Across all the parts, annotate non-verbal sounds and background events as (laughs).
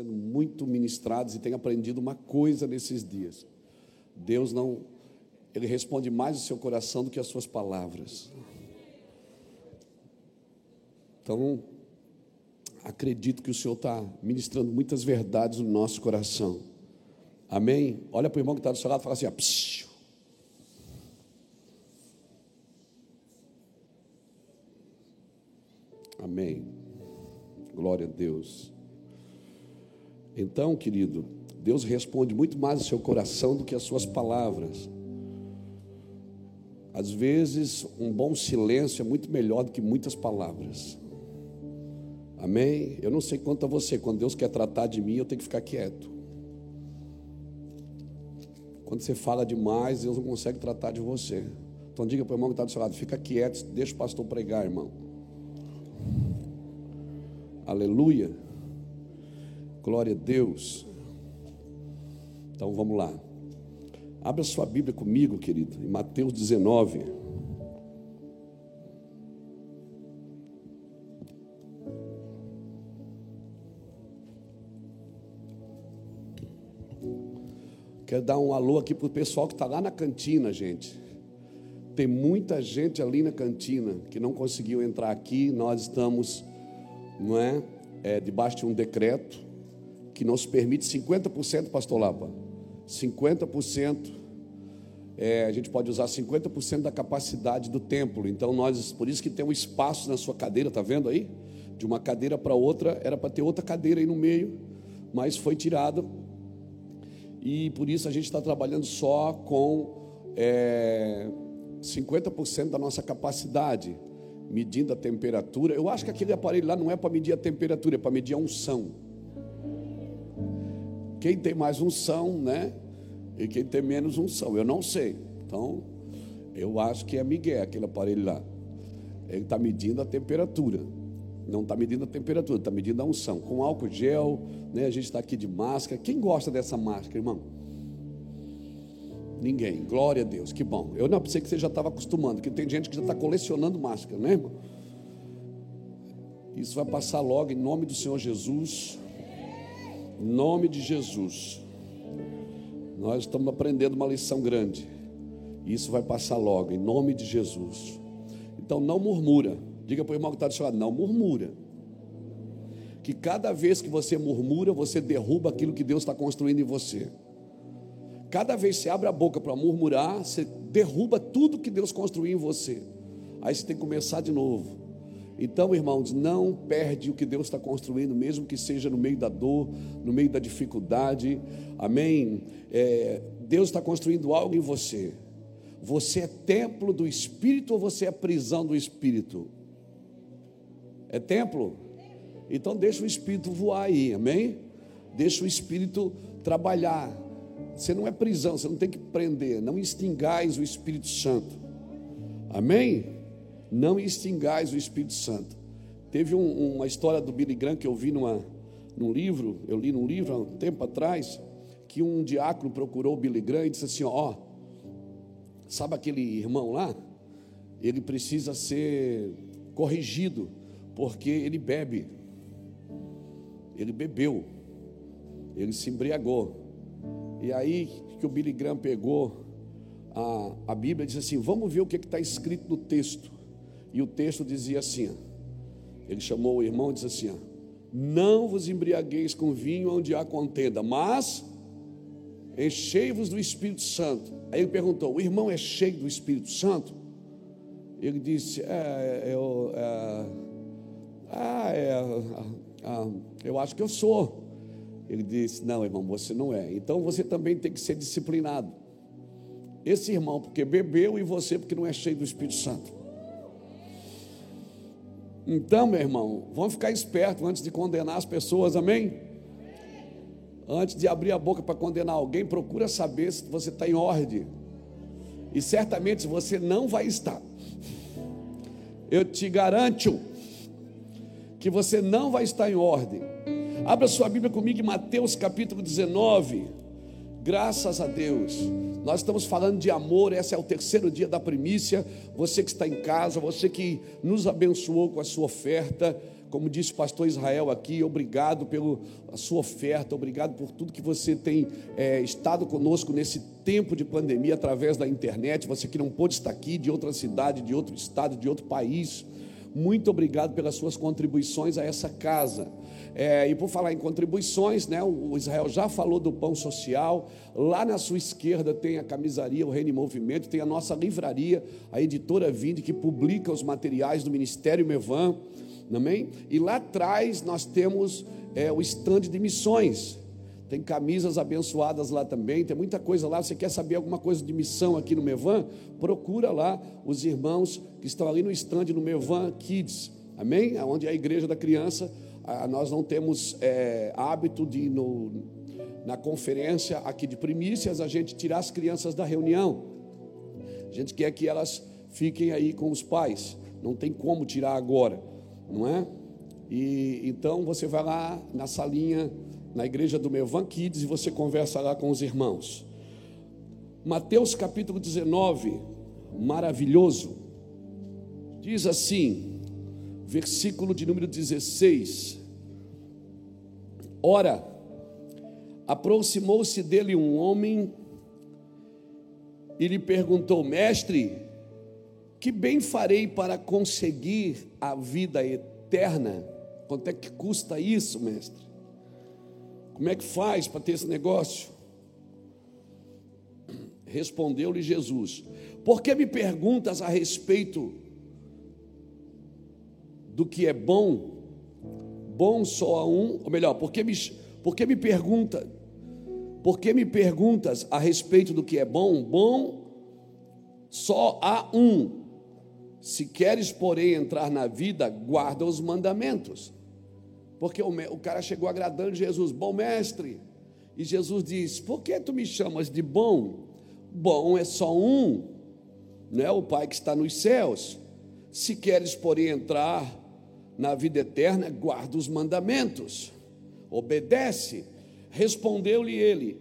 sendo muito ministrados e tenho aprendido uma coisa nesses dias. Deus não, Ele responde mais o seu coração do que as suas palavras. Então, acredito que o Senhor está ministrando muitas verdades no nosso coração. Amém? Olha para o irmão que está do seu lado e fala assim: ó, Amém. Glória a Deus. Então, querido, Deus responde muito mais o seu coração do que as suas palavras. Às vezes, um bom silêncio é muito melhor do que muitas palavras. Amém? Eu não sei quanto a você, quando Deus quer tratar de mim, eu tenho que ficar quieto. Quando você fala demais, Deus não consegue tratar de você. Então diga para o irmão que está do seu lado, fica quieto, deixa o pastor pregar, irmão. Aleluia. Glória a Deus. Então vamos lá. Abra sua Bíblia comigo, querido, em Mateus 19. Quero dar um alô aqui para o pessoal que está lá na cantina, gente. Tem muita gente ali na cantina que não conseguiu entrar aqui. Nós estamos não é? é debaixo de um decreto que nos permite 50%, pastor Lapa, 50%, é, a gente pode usar 50% da capacidade do templo. Então nós, por isso que tem um espaço na sua cadeira, tá vendo aí? De uma cadeira para outra, era para ter outra cadeira aí no meio, mas foi tirado. E por isso a gente está trabalhando só com é, 50% da nossa capacidade medindo a temperatura. Eu acho que aquele aparelho lá não é para medir a temperatura, é para medir a unção. Quem tem mais unção, né? E quem tem menos unção, eu não sei. Então, eu acho que é Miguel, aquele aparelho lá. Ele está medindo a temperatura. Não está medindo a temperatura, está medindo a unção. Com álcool gel, né? A gente está aqui de máscara. Quem gosta dessa máscara, irmão? Ninguém. Glória a Deus. Que bom. Eu não pensei que você já estava acostumando, porque tem gente que já está colecionando máscara, né, irmão? Isso vai passar logo em nome do Senhor Jesus. Em nome de Jesus. Nós estamos aprendendo uma lição grande. Isso vai passar logo, em nome de Jesus. Então não murmura. Diga para o irmão que está do seu lado, não murmura. Que cada vez que você murmura, você derruba aquilo que Deus está construindo em você. Cada vez que você abre a boca para murmurar, você derruba tudo que Deus construiu em você. Aí você tem que começar de novo. Então, irmãos, não perde o que Deus está construindo, mesmo que seja no meio da dor, no meio da dificuldade. Amém? É, Deus está construindo algo em você. Você é templo do Espírito ou você é prisão do Espírito? É templo? Então deixa o Espírito voar aí, amém? Deixa o Espírito trabalhar. Você não é prisão, você não tem que prender. Não extingais o Espírito Santo. Amém? Não extingais o Espírito Santo. Teve um, uma história do Billy Graham que eu vi numa, num livro, eu li num livro há um tempo atrás, que um diácono procurou o Billy Graham e disse assim: Ó, sabe aquele irmão lá? Ele precisa ser corrigido, porque ele bebe. Ele bebeu, ele se embriagou. E aí que o Billy Graham pegou a, a Bíblia e disse assim: vamos ver o que está escrito no texto. E o texto dizia assim: ele chamou o irmão e disse assim: Não vos embriagueis com vinho onde há contenda, mas enchei-vos do Espírito Santo. Aí ele perguntou: O irmão é cheio do Espírito Santo? Ele disse: É, eu, é, ah, é, é, eu acho que eu sou. Ele disse: Não, irmão, você não é. Então você também tem que ser disciplinado. Esse irmão, porque bebeu, e você, porque não é cheio do Espírito Santo. Então, meu irmão, vamos ficar espertos antes de condenar as pessoas, amém? Antes de abrir a boca para condenar alguém, procura saber se você está em ordem. E certamente você não vai estar. Eu te garanto que você não vai estar em ordem. Abra sua Bíblia comigo em Mateus capítulo 19. Graças a Deus. Nós estamos falando de amor, esse é o terceiro dia da primícia. Você que está em casa, você que nos abençoou com a sua oferta, como disse o pastor Israel aqui, obrigado pela sua oferta, obrigado por tudo que você tem é, estado conosco nesse tempo de pandemia através da internet. Você que não pôde estar aqui, de outra cidade, de outro estado, de outro país. Muito obrigado pelas suas contribuições a essa casa. É, e por falar em contribuições, né, o Israel já falou do pão social. Lá na sua esquerda tem a camisaria, o Reino em Movimento, tem a nossa livraria, a editora Vinde, que publica os materiais do Ministério Mevan. Amém? E lá atrás nós temos é, o estande de missões. Tem camisas abençoadas lá também, tem muita coisa lá. Você quer saber alguma coisa de missão aqui no Mevan? Procura lá os irmãos que estão ali no estande no Mevan Kids. Amém? Onde é a igreja da criança. nós não temos é, hábito de no, na conferência aqui de primícias a gente tirar as crianças da reunião. A gente quer que elas fiquem aí com os pais. Não tem como tirar agora não é? E então você vai lá na salinha, na igreja do Mevan Kids, e você conversa lá com os irmãos. Mateus capítulo 19, maravilhoso, diz assim, versículo de número 16: Ora, aproximou-se dele um homem e lhe perguntou: Mestre, que bem farei para conseguir a vida eterna? Quanto é que custa isso, mestre? Como é que faz para ter esse negócio? Respondeu-lhe Jesus: Por que me perguntas a respeito do que é bom? Bom só a um, ou melhor, por que me, por que me pergunta? Por que me perguntas a respeito do que é bom? Bom só há um, se queres, porém, entrar na vida, guarda os mandamentos. Porque o, o cara chegou agradando Jesus, bom mestre. E Jesus diz: Por que tu me chamas de bom? Bom é só um, não é o Pai que está nos céus. Se queres, porém, entrar na vida eterna, guarda os mandamentos, obedece. Respondeu-lhe ele: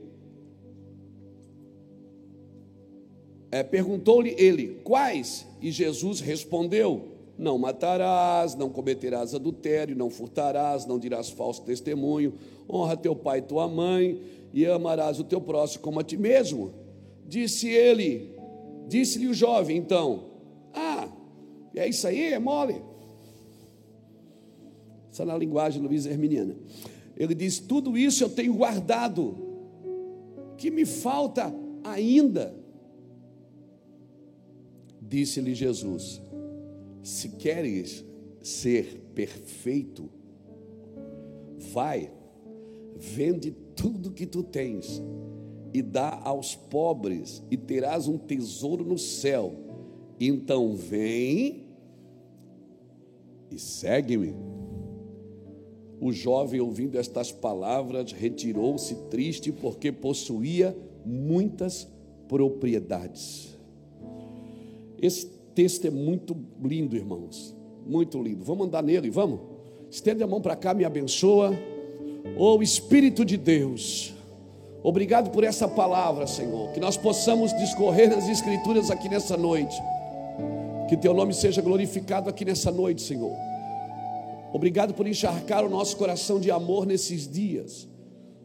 é, perguntou-lhe ele: Quais? E Jesus respondeu: Não matarás, não cometerás adultério, não furtarás, não dirás falso testemunho, honra teu pai e tua mãe, e amarás o teu próximo como a ti mesmo. Disse ele, disse-lhe o jovem então: Ah, é isso aí, é mole. Essa é na linguagem Luiz Herminiana. Ele diz: Tudo isso eu tenho guardado, que me falta ainda. Disse-lhe Jesus: Se queres ser perfeito, vai, vende tudo que tu tens e dá aos pobres, e terás um tesouro no céu. Então vem e segue-me. O jovem, ouvindo estas palavras, retirou-se triste porque possuía muitas propriedades. Esse texto é muito lindo, irmãos. Muito lindo. Vamos andar nele, vamos? Estende a mão para cá, me abençoa. Oh Espírito de Deus, obrigado por essa palavra, Senhor. Que nós possamos discorrer nas Escrituras aqui nessa noite. Que teu nome seja glorificado aqui nessa noite, Senhor. Obrigado por encharcar o nosso coração de amor nesses dias.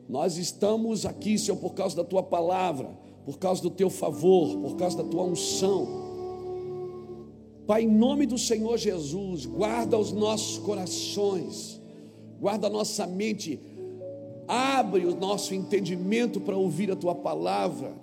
Nós estamos aqui, Senhor, por causa da tua palavra, por causa do teu favor, por causa da tua unção. Pai, em nome do Senhor Jesus, guarda os nossos corações, guarda a nossa mente, abre o nosso entendimento para ouvir a tua palavra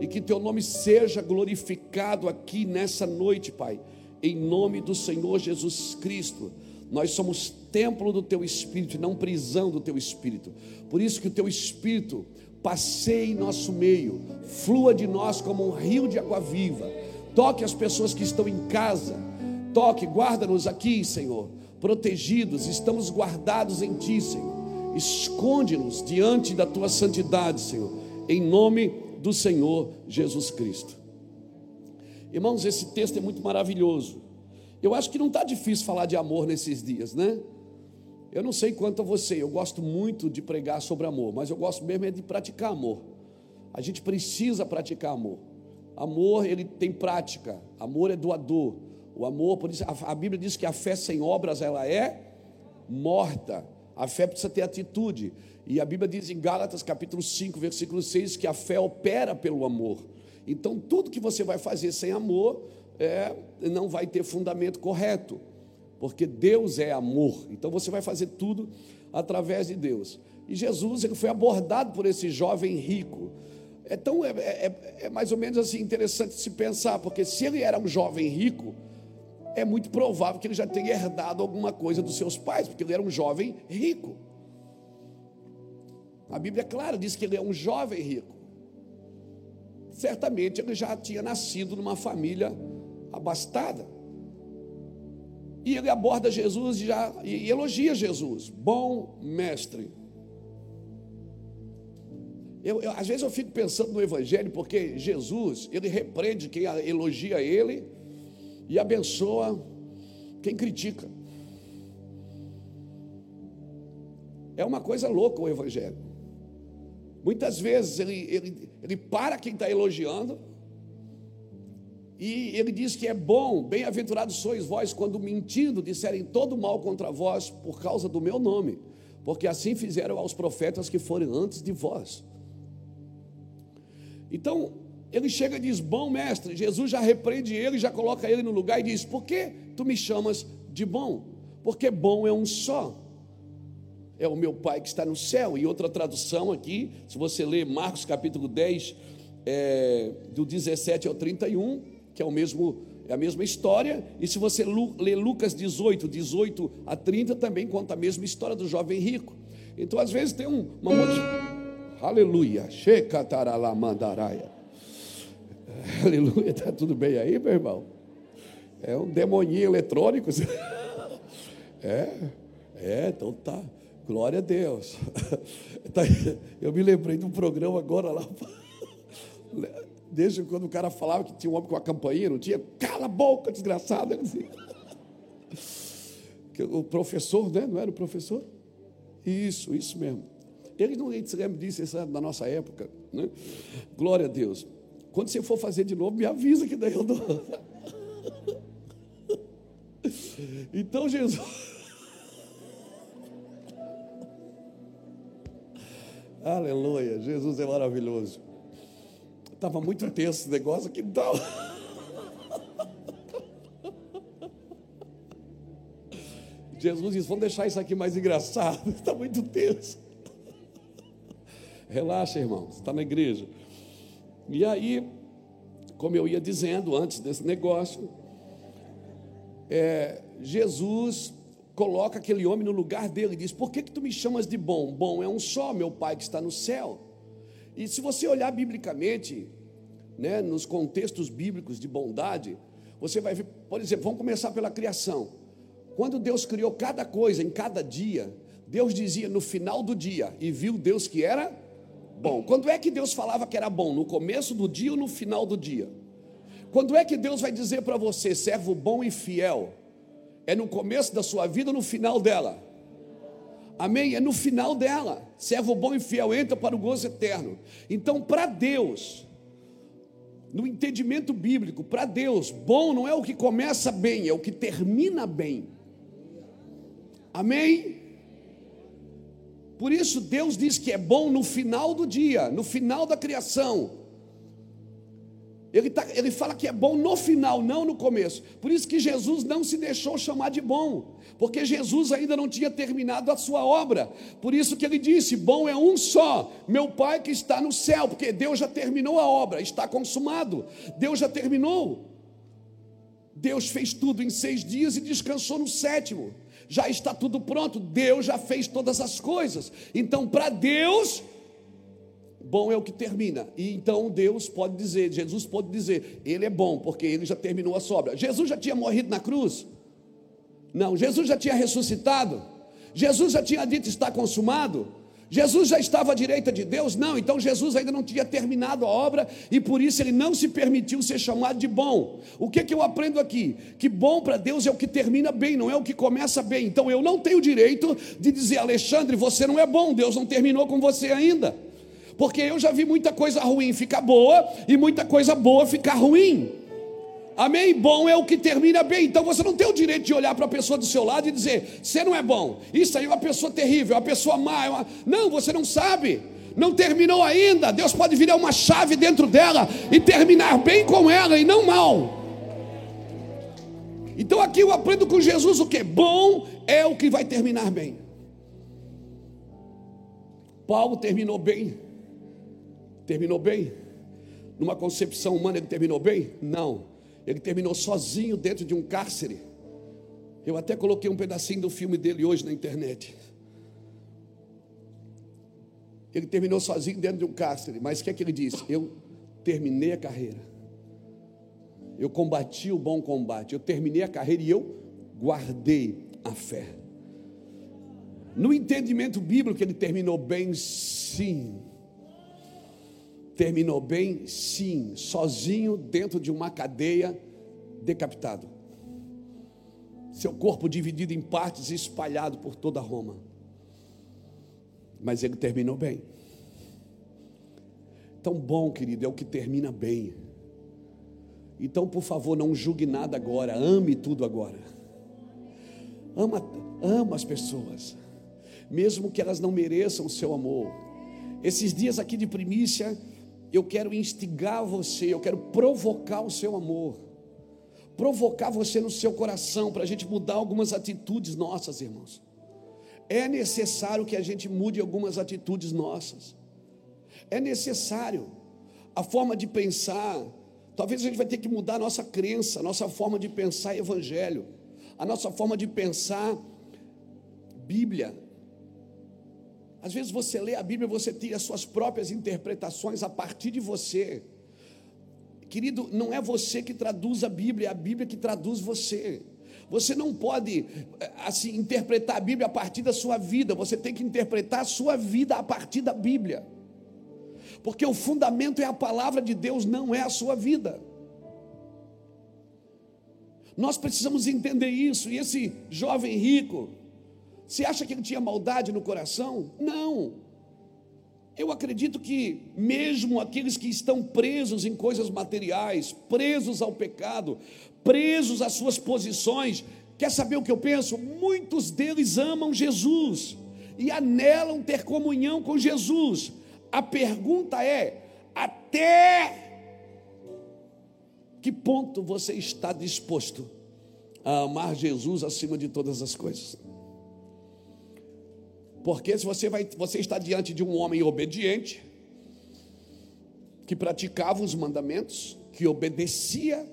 e que teu nome seja glorificado aqui nessa noite, Pai, em nome do Senhor Jesus Cristo. Nós somos templo do teu espírito e não prisão do teu espírito. Por isso que o teu espírito passeie em nosso meio, flua de nós como um rio de água viva Toque as pessoas que estão em casa. Toque, guarda-nos aqui, Senhor. Protegidos, estamos guardados em Ti, Senhor. Esconde-nos diante da Tua santidade, Senhor. Em nome do Senhor Jesus Cristo. Irmãos, esse texto é muito maravilhoso. Eu acho que não está difícil falar de amor nesses dias, né? Eu não sei quanto a você, eu gosto muito de pregar sobre amor, mas eu gosto mesmo é de praticar amor. A gente precisa praticar amor. Amor, ele tem prática. Amor é doador. O amor, por isso a, Bíblia diz que a fé sem obras ela é morta. A fé precisa ter atitude. E a Bíblia diz em Gálatas capítulo 5, versículo 6, que a fé opera pelo amor. Então, tudo que você vai fazer sem amor é, não vai ter fundamento correto, porque Deus é amor. Então, você vai fazer tudo através de Deus. E Jesus ele foi abordado por esse jovem rico. Então, é, é, é mais ou menos assim interessante se pensar, porque se ele era um jovem rico, é muito provável que ele já tenha herdado alguma coisa dos seus pais, porque ele era um jovem rico. A Bíblia, é clara, diz que ele é um jovem rico. Certamente ele já tinha nascido numa família abastada. E ele aborda Jesus e, já, e elogia Jesus, bom mestre. Eu, eu, às vezes eu fico pensando no Evangelho, porque Jesus, ele repreende quem elogia ele e abençoa quem critica. É uma coisa louca o Evangelho. Muitas vezes ele, ele, ele para quem está elogiando e ele diz que é bom, bem-aventurados sois vós, quando mentindo disserem todo mal contra vós por causa do meu nome, porque assim fizeram aos profetas que foram antes de vós. Então, ele chega e diz: Bom mestre, Jesus já repreende ele, já coloca ele no lugar e diz: Por que tu me chamas de bom? Porque bom é um só. É o meu Pai que está no céu. E outra tradução aqui, se você ler Marcos capítulo 10, é, do 17 ao 31, que é o mesmo é a mesma história, e se você ler Lucas 18, 18 a 30, também conta a mesma história do jovem rico. Então, às vezes, tem um, uma Aleluia. Shekataralamandaraya. Aleluia. Está tudo bem aí, meu irmão? É um demoninho eletrônico. (laughs) É, é, então tá. Glória a Deus. (laughs) Tá, eu me lembrei de um programa agora lá. (laughs) Desde quando o cara falava que tinha um homem com a campainha, não tinha? Cala a boca, desgraçado. O professor, né? Não era o professor? Isso, isso mesmo. Ele não se lembra disso, isso é da nossa época. Né? Glória a Deus. Quando você for fazer de novo, me avisa que daí eu dou. (laughs) Então Jesus. (laughs) Aleluia, Jesus é maravilhoso. Estava muito tenso esse negócio aqui, não. (laughs) Jesus disse: vamos deixar isso aqui mais engraçado, está muito tenso. Relaxa, irmão, você está na igreja. E aí, como eu ia dizendo antes desse negócio, é, Jesus coloca aquele homem no lugar dele e diz: Por que, que tu me chamas de bom? Bom é um só, meu Pai que está no céu. E se você olhar biblicamente, né, nos contextos bíblicos de bondade, você vai ver, por exemplo, vamos começar pela criação. Quando Deus criou cada coisa em cada dia, Deus dizia no final do dia, e viu Deus que era bom. Quando é que Deus falava que era bom? No começo do dia ou no final do dia? Quando é que Deus vai dizer para você, servo bom e fiel? É no começo da sua vida ou no final dela? Amém? É no final dela. Servo bom e fiel entra para o gozo eterno. Então, para Deus, no entendimento bíblico, para Deus, bom não é o que começa bem, é o que termina bem. Amém? Por isso Deus diz que é bom no final do dia, no final da criação. Ele, tá, ele fala que é bom no final, não no começo. Por isso que Jesus não se deixou chamar de bom, porque Jesus ainda não tinha terminado a sua obra. Por isso que ele disse: Bom é um só, meu Pai que está no céu, porque Deus já terminou a obra, está consumado. Deus já terminou. Deus fez tudo em seis dias e descansou no sétimo já está tudo pronto, Deus já fez todas as coisas. Então, para Deus, bom é o que termina. E então Deus pode dizer, Jesus pode dizer, Ele é bom, porque Ele já terminou a sobra. Jesus já tinha morrido na cruz? Não, Jesus já tinha ressuscitado? Jesus já tinha dito está consumado? Jesus já estava à direita de Deus? Não, então Jesus ainda não tinha terminado a obra e por isso ele não se permitiu ser chamado de bom. O que, que eu aprendo aqui? Que bom para Deus é o que termina bem, não é o que começa bem. Então eu não tenho direito de dizer, Alexandre, você não é bom, Deus não terminou com você ainda. Porque eu já vi muita coisa ruim ficar boa e muita coisa boa ficar ruim. Amém? Bom é o que termina bem. Então você não tem o direito de olhar para a pessoa do seu lado e dizer: você não é bom. Isso aí é uma pessoa terrível, é uma pessoa má. É uma... Não, você não sabe. Não terminou ainda. Deus pode virar uma chave dentro dela e terminar bem com ela e não mal. Então aqui eu aprendo com Jesus o que? Bom é o que vai terminar bem. Paulo terminou bem. Terminou bem? Numa concepção humana ele terminou bem? Não. Ele terminou sozinho dentro de um cárcere. Eu até coloquei um pedacinho do filme dele hoje na internet. Ele terminou sozinho dentro de um cárcere, mas o que é que ele disse? Eu terminei a carreira. Eu combati o bom combate. Eu terminei a carreira e eu guardei a fé. No entendimento bíblico, ele terminou bem, sim. Terminou bem, sim, sozinho dentro de uma cadeia, decapitado. Seu corpo dividido em partes e espalhado por toda Roma. Mas ele terminou bem. Tão bom, querido, é o que termina bem. Então, por favor, não julgue nada agora, ame tudo agora. Ama, ama as pessoas, mesmo que elas não mereçam o seu amor. Esses dias aqui de primícia, eu quero instigar você, eu quero provocar o seu amor, provocar você no seu coração, para a gente mudar algumas atitudes nossas, irmãos. É necessário que a gente mude algumas atitudes nossas, é necessário a forma de pensar. Talvez a gente vai ter que mudar a nossa crença, a nossa forma de pensar evangelho, a nossa forma de pensar Bíblia, às vezes você lê a Bíblia, você tira as suas próprias interpretações a partir de você. Querido, não é você que traduz a Bíblia, é a Bíblia que traduz você. Você não pode assim interpretar a Bíblia a partir da sua vida, você tem que interpretar a sua vida a partir da Bíblia. Porque o fundamento é a palavra de Deus, não é a sua vida. Nós precisamos entender isso, e esse jovem rico, você acha que ele tinha maldade no coração? Não. Eu acredito que, mesmo aqueles que estão presos em coisas materiais, presos ao pecado, presos às suas posições, quer saber o que eu penso? Muitos deles amam Jesus e anelam ter comunhão com Jesus. A pergunta é: até que ponto você está disposto a amar Jesus acima de todas as coisas? Porque se você vai, você está diante de um homem obediente, que praticava os mandamentos, que obedecia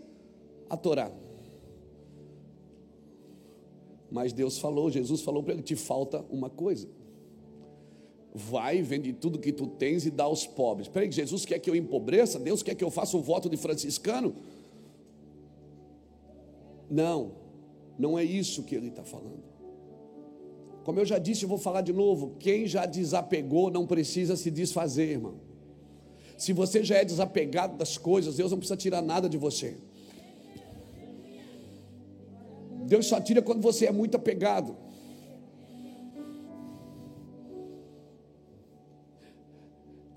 a Torá. Mas Deus falou, Jesus falou para ele: te falta uma coisa. Vai, vende tudo que tu tens e dá aos pobres. Peraí, Jesus quer que eu empobreça? Deus quer que eu faça o voto de franciscano? Não, não é isso que ele está falando. Como eu já disse, eu vou falar de novo: quem já desapegou não precisa se desfazer, irmão. Se você já é desapegado das coisas, Deus não precisa tirar nada de você. Deus só tira quando você é muito apegado.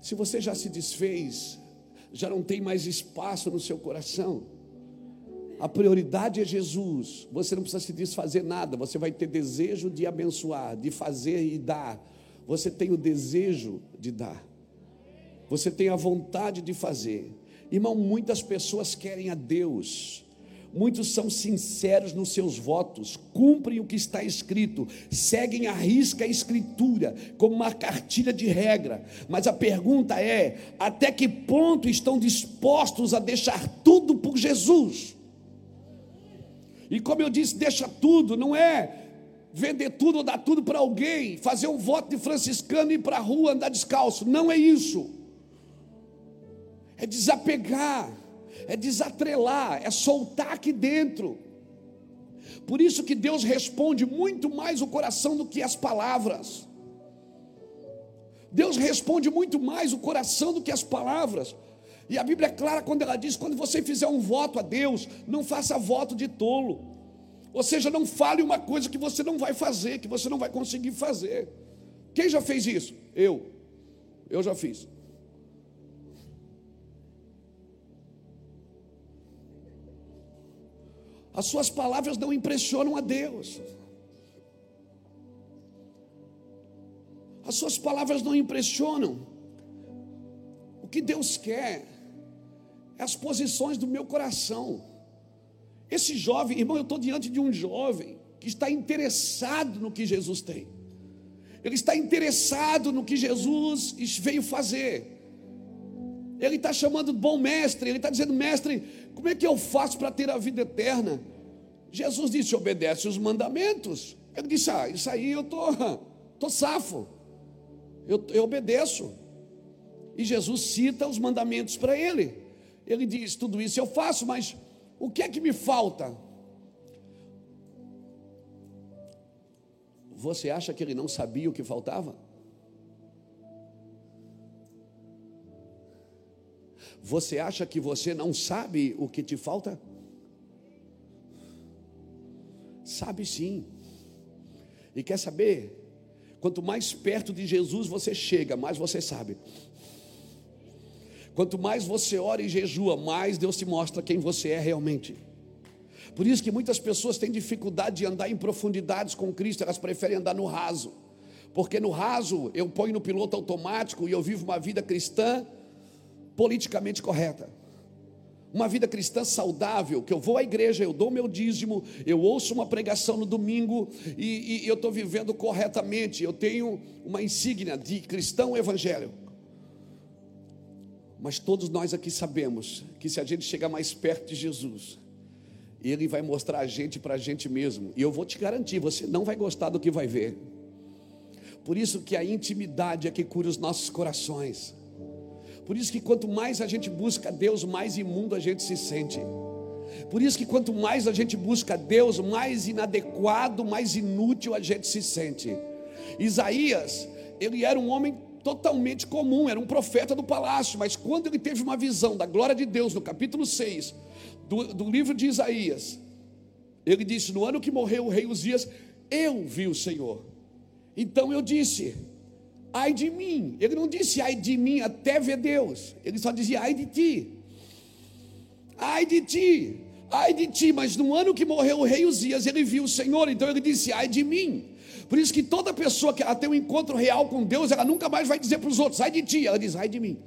Se você já se desfez, já não tem mais espaço no seu coração, a prioridade é Jesus. Você não precisa se desfazer nada. Você vai ter desejo de abençoar, de fazer e dar. Você tem o desejo de dar. Você tem a vontade de fazer. Irmão, muitas pessoas querem a Deus. Muitos são sinceros nos seus votos, cumprem o que está escrito, seguem a risca a escritura como uma cartilha de regra. Mas a pergunta é: até que ponto estão dispostos a deixar tudo por Jesus? E como eu disse, deixa tudo, não é vender tudo ou dar tudo para alguém, fazer um voto de franciscano e ir para a rua andar descalço. Não é isso. É desapegar, é desatrelar, é soltar aqui dentro. Por isso que Deus responde muito mais o coração do que as palavras. Deus responde muito mais o coração do que as palavras. E a Bíblia é clara quando ela diz: quando você fizer um voto a Deus, não faça voto de tolo. Ou seja, não fale uma coisa que você não vai fazer, que você não vai conseguir fazer. Quem já fez isso? Eu. Eu já fiz. As suas palavras não impressionam a Deus. As suas palavras não impressionam. O que Deus quer as posições do meu coração. Esse jovem, irmão, eu estou diante de um jovem que está interessado no que Jesus tem. Ele está interessado no que Jesus veio fazer. Ele está chamando bom mestre, ele está dizendo, mestre, como é que eu faço para ter a vida eterna? Jesus disse, obedece os mandamentos. Ele disse, ah, isso aí eu estou tô, (laughs) tô safo, eu, eu obedeço. E Jesus cita os mandamentos para ele. Ele diz, tudo isso eu faço, mas o que é que me falta? Você acha que ele não sabia o que faltava? Você acha que você não sabe o que te falta? Sabe sim. E quer saber? Quanto mais perto de Jesus você chega, mais você sabe. Quanto mais você ora e jejua, mais Deus te mostra quem você é realmente. Por isso que muitas pessoas têm dificuldade de andar em profundidades com Cristo, elas preferem andar no raso. Porque no raso eu ponho no piloto automático e eu vivo uma vida cristã politicamente correta. Uma vida cristã saudável, que eu vou à igreja, eu dou meu dízimo, eu ouço uma pregação no domingo e, e eu estou vivendo corretamente. Eu tenho uma insígnia de cristão evangélico. Mas todos nós aqui sabemos que se a gente chegar mais perto de Jesus, Ele vai mostrar a gente para a gente mesmo. E eu vou te garantir, você não vai gostar do que vai ver. Por isso que a intimidade é que cura os nossos corações. Por isso que quanto mais a gente busca Deus, mais imundo a gente se sente. Por isso que quanto mais a gente busca Deus, mais inadequado, mais inútil a gente se sente. Isaías, ele era um homem totalmente comum, era um profeta do palácio, mas quando ele teve uma visão da glória de Deus, no capítulo 6 do, do livro de Isaías, ele disse: No ano que morreu o rei Uzias, eu vi o Senhor. Então eu disse: ai de mim. Ele não disse ai de mim até ver Deus. Ele só dizia ai de ti. Ai de ti. Ai de ti. Mas no ano que morreu o rei Uzias, ele viu o Senhor. Então ele disse ai de mim. Por isso que toda pessoa que ela tem um encontro real com Deus, ela nunca mais vai dizer para os outros ai de ti. Ela diz ai de mim.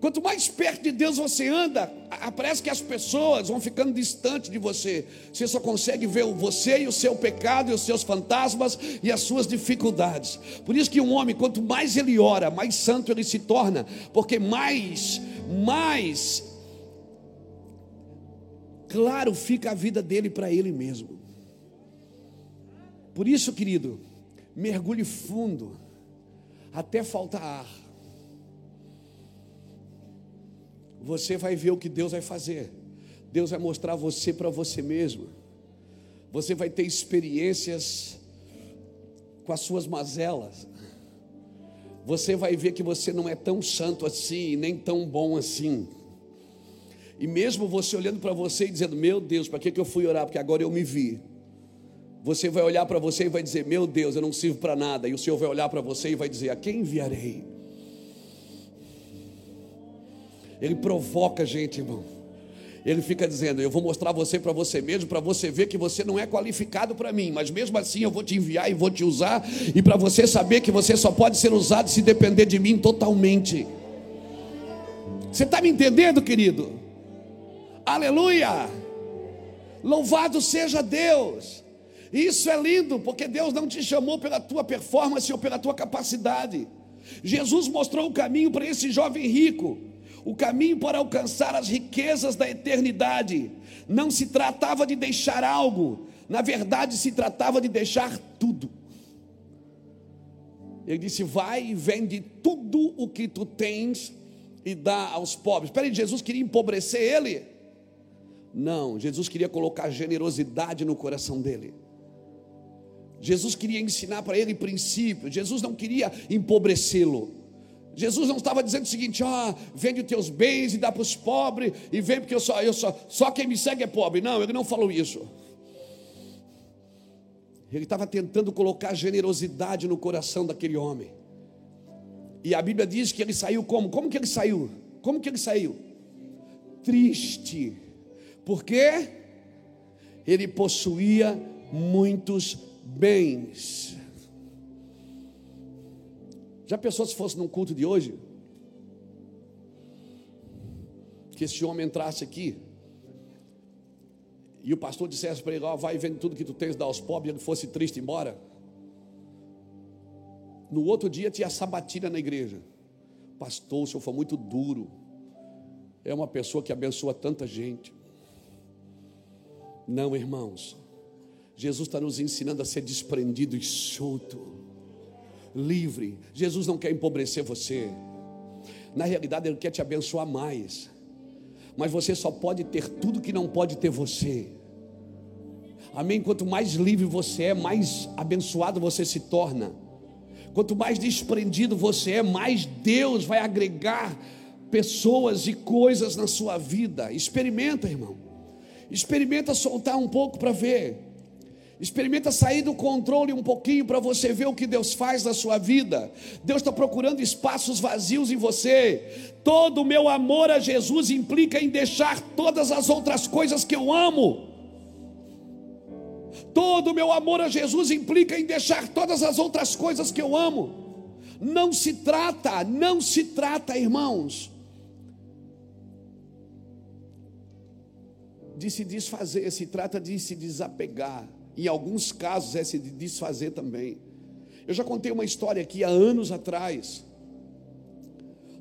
Quanto mais perto de Deus você anda, parece que as pessoas vão ficando distantes de você. Você só consegue ver você e o seu pecado e os seus fantasmas e as suas dificuldades. Por isso que um homem, quanto mais ele ora, mais santo ele se torna, porque mais, mais claro fica a vida dele para ele mesmo. Por isso, querido, mergulhe fundo até faltar ar você vai ver o que Deus vai fazer. Deus vai mostrar você para você mesmo. Você vai ter experiências com as suas mazelas. Você vai ver que você não é tão santo assim, nem tão bom assim. E mesmo você olhando para você e dizendo: Meu Deus, para que, que eu fui orar? Porque agora eu me vi. Você vai olhar para você e vai dizer: Meu Deus, eu não sirvo para nada. E o Senhor vai olhar para você e vai dizer: A quem enviarei? Ele provoca a gente, irmão. Ele fica dizendo: Eu vou mostrar você para você mesmo, para você ver que você não é qualificado para mim, mas mesmo assim eu vou te enviar e vou te usar, e para você saber que você só pode ser usado se depender de mim totalmente. Você está me entendendo, querido? Aleluia! Louvado seja Deus! Isso é lindo, porque Deus não te chamou pela tua performance ou pela tua capacidade. Jesus mostrou o caminho para esse jovem rico o caminho para alcançar as riquezas da eternidade. Não se tratava de deixar algo, na verdade se tratava de deixar tudo. Ele disse: Vai e vende tudo o que tu tens e dá aos pobres. Espera aí, Jesus queria empobrecer ele? Não, Jesus queria colocar generosidade no coração dele. Jesus queria ensinar para ele princípios. Jesus não queria empobrecê-lo. Jesus não estava dizendo o seguinte: ah, vende os teus bens e dá para os pobres, e vem porque eu só, eu só, só quem me segue é pobre. Não, ele não falou isso. Ele estava tentando colocar generosidade no coração daquele homem. E a Bíblia diz que ele saiu como? Como que ele saiu? Como que ele saiu? Triste, Porque ele possuía muitos bens. Já pensou se fosse num culto de hoje? Que esse homem entrasse aqui e o pastor dissesse para ele: oh, vai vendo tudo que tu tens, dá aos pobres, e ele fosse triste embora. No outro dia tinha sabatina na igreja. Pastor, o senhor foi muito duro. É uma pessoa que abençoa tanta gente. Não, irmãos. Jesus está nos ensinando a ser desprendido e solto, livre. Jesus não quer empobrecer você. Na realidade, Ele quer te abençoar mais. Mas você só pode ter tudo que não pode ter você. Amém? Quanto mais livre você é, mais abençoado você se torna. Quanto mais desprendido você é, mais Deus vai agregar pessoas e coisas na sua vida. Experimenta, irmão. Experimenta soltar um pouco para ver. Experimenta sair do controle um pouquinho para você ver o que Deus faz na sua vida. Deus está procurando espaços vazios em você. Todo o meu amor a Jesus implica em deixar todas as outras coisas que eu amo. Todo o meu amor a Jesus implica em deixar todas as outras coisas que eu amo. Não se trata, não se trata, irmãos, de se desfazer, se trata de se desapegar. Em alguns casos é se desfazer também. Eu já contei uma história aqui há anos atrás.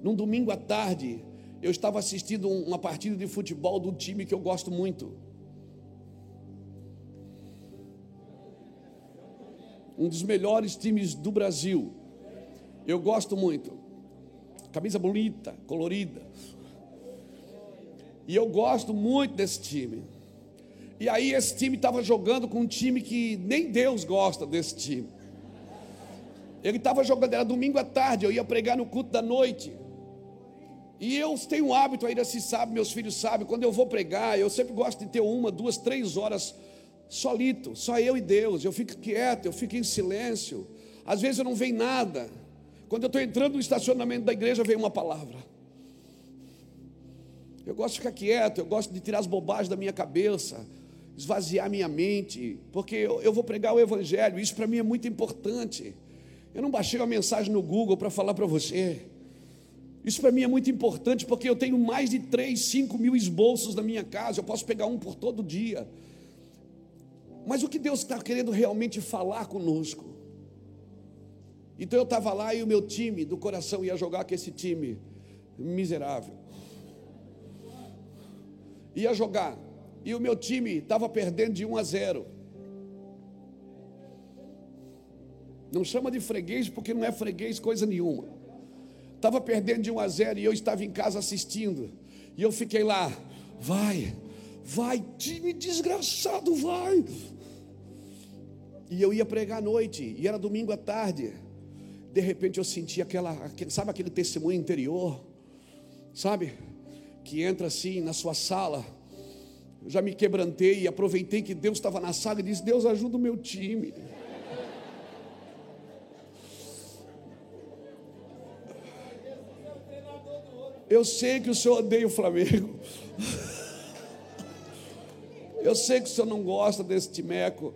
Num domingo à tarde, eu estava assistindo uma partida de futebol do time que eu gosto muito. Um dos melhores times do Brasil. Eu gosto muito. Camisa bonita, colorida. E eu gosto muito desse time. E aí esse time estava jogando com um time que nem Deus gosta desse time. Ele estava jogando, era domingo à tarde, eu ia pregar no culto da noite. E eu tenho um hábito ainda se sabe, meus filhos sabem, quando eu vou pregar, eu sempre gosto de ter uma, duas, três horas solito, só eu e Deus. Eu fico quieto, eu fico em silêncio. Às vezes eu não vejo nada. Quando eu estou entrando no estacionamento da igreja, vem uma palavra. Eu gosto de ficar quieto, eu gosto de tirar as bobagens da minha cabeça esvaziar minha mente, porque eu, eu vou pregar o Evangelho, isso para mim é muito importante. Eu não baixei uma mensagem no Google para falar para você. Isso para mim é muito importante, porque eu tenho mais de 3, 5 mil esboços na minha casa, eu posso pegar um por todo dia. Mas o que Deus está querendo realmente falar conosco? Então eu estava lá e o meu time do coração ia jogar com esse time miserável. Ia jogar e o meu time estava perdendo de 1 a 0. Não chama de freguês porque não é freguês coisa nenhuma. Estava perdendo de 1 a 0 e eu estava em casa assistindo. E eu fiquei lá, vai, vai, time desgraçado, vai. E eu ia pregar à noite, e era domingo à tarde. De repente eu senti aquela, sabe aquele testemunho interior? Sabe? Que entra assim na sua sala já me quebrantei e aproveitei que Deus estava na sala e disse: Deus ajuda o meu time. Eu sei que o senhor odeia o Flamengo. (laughs) Eu sei que o senhor não gosta desse timeco.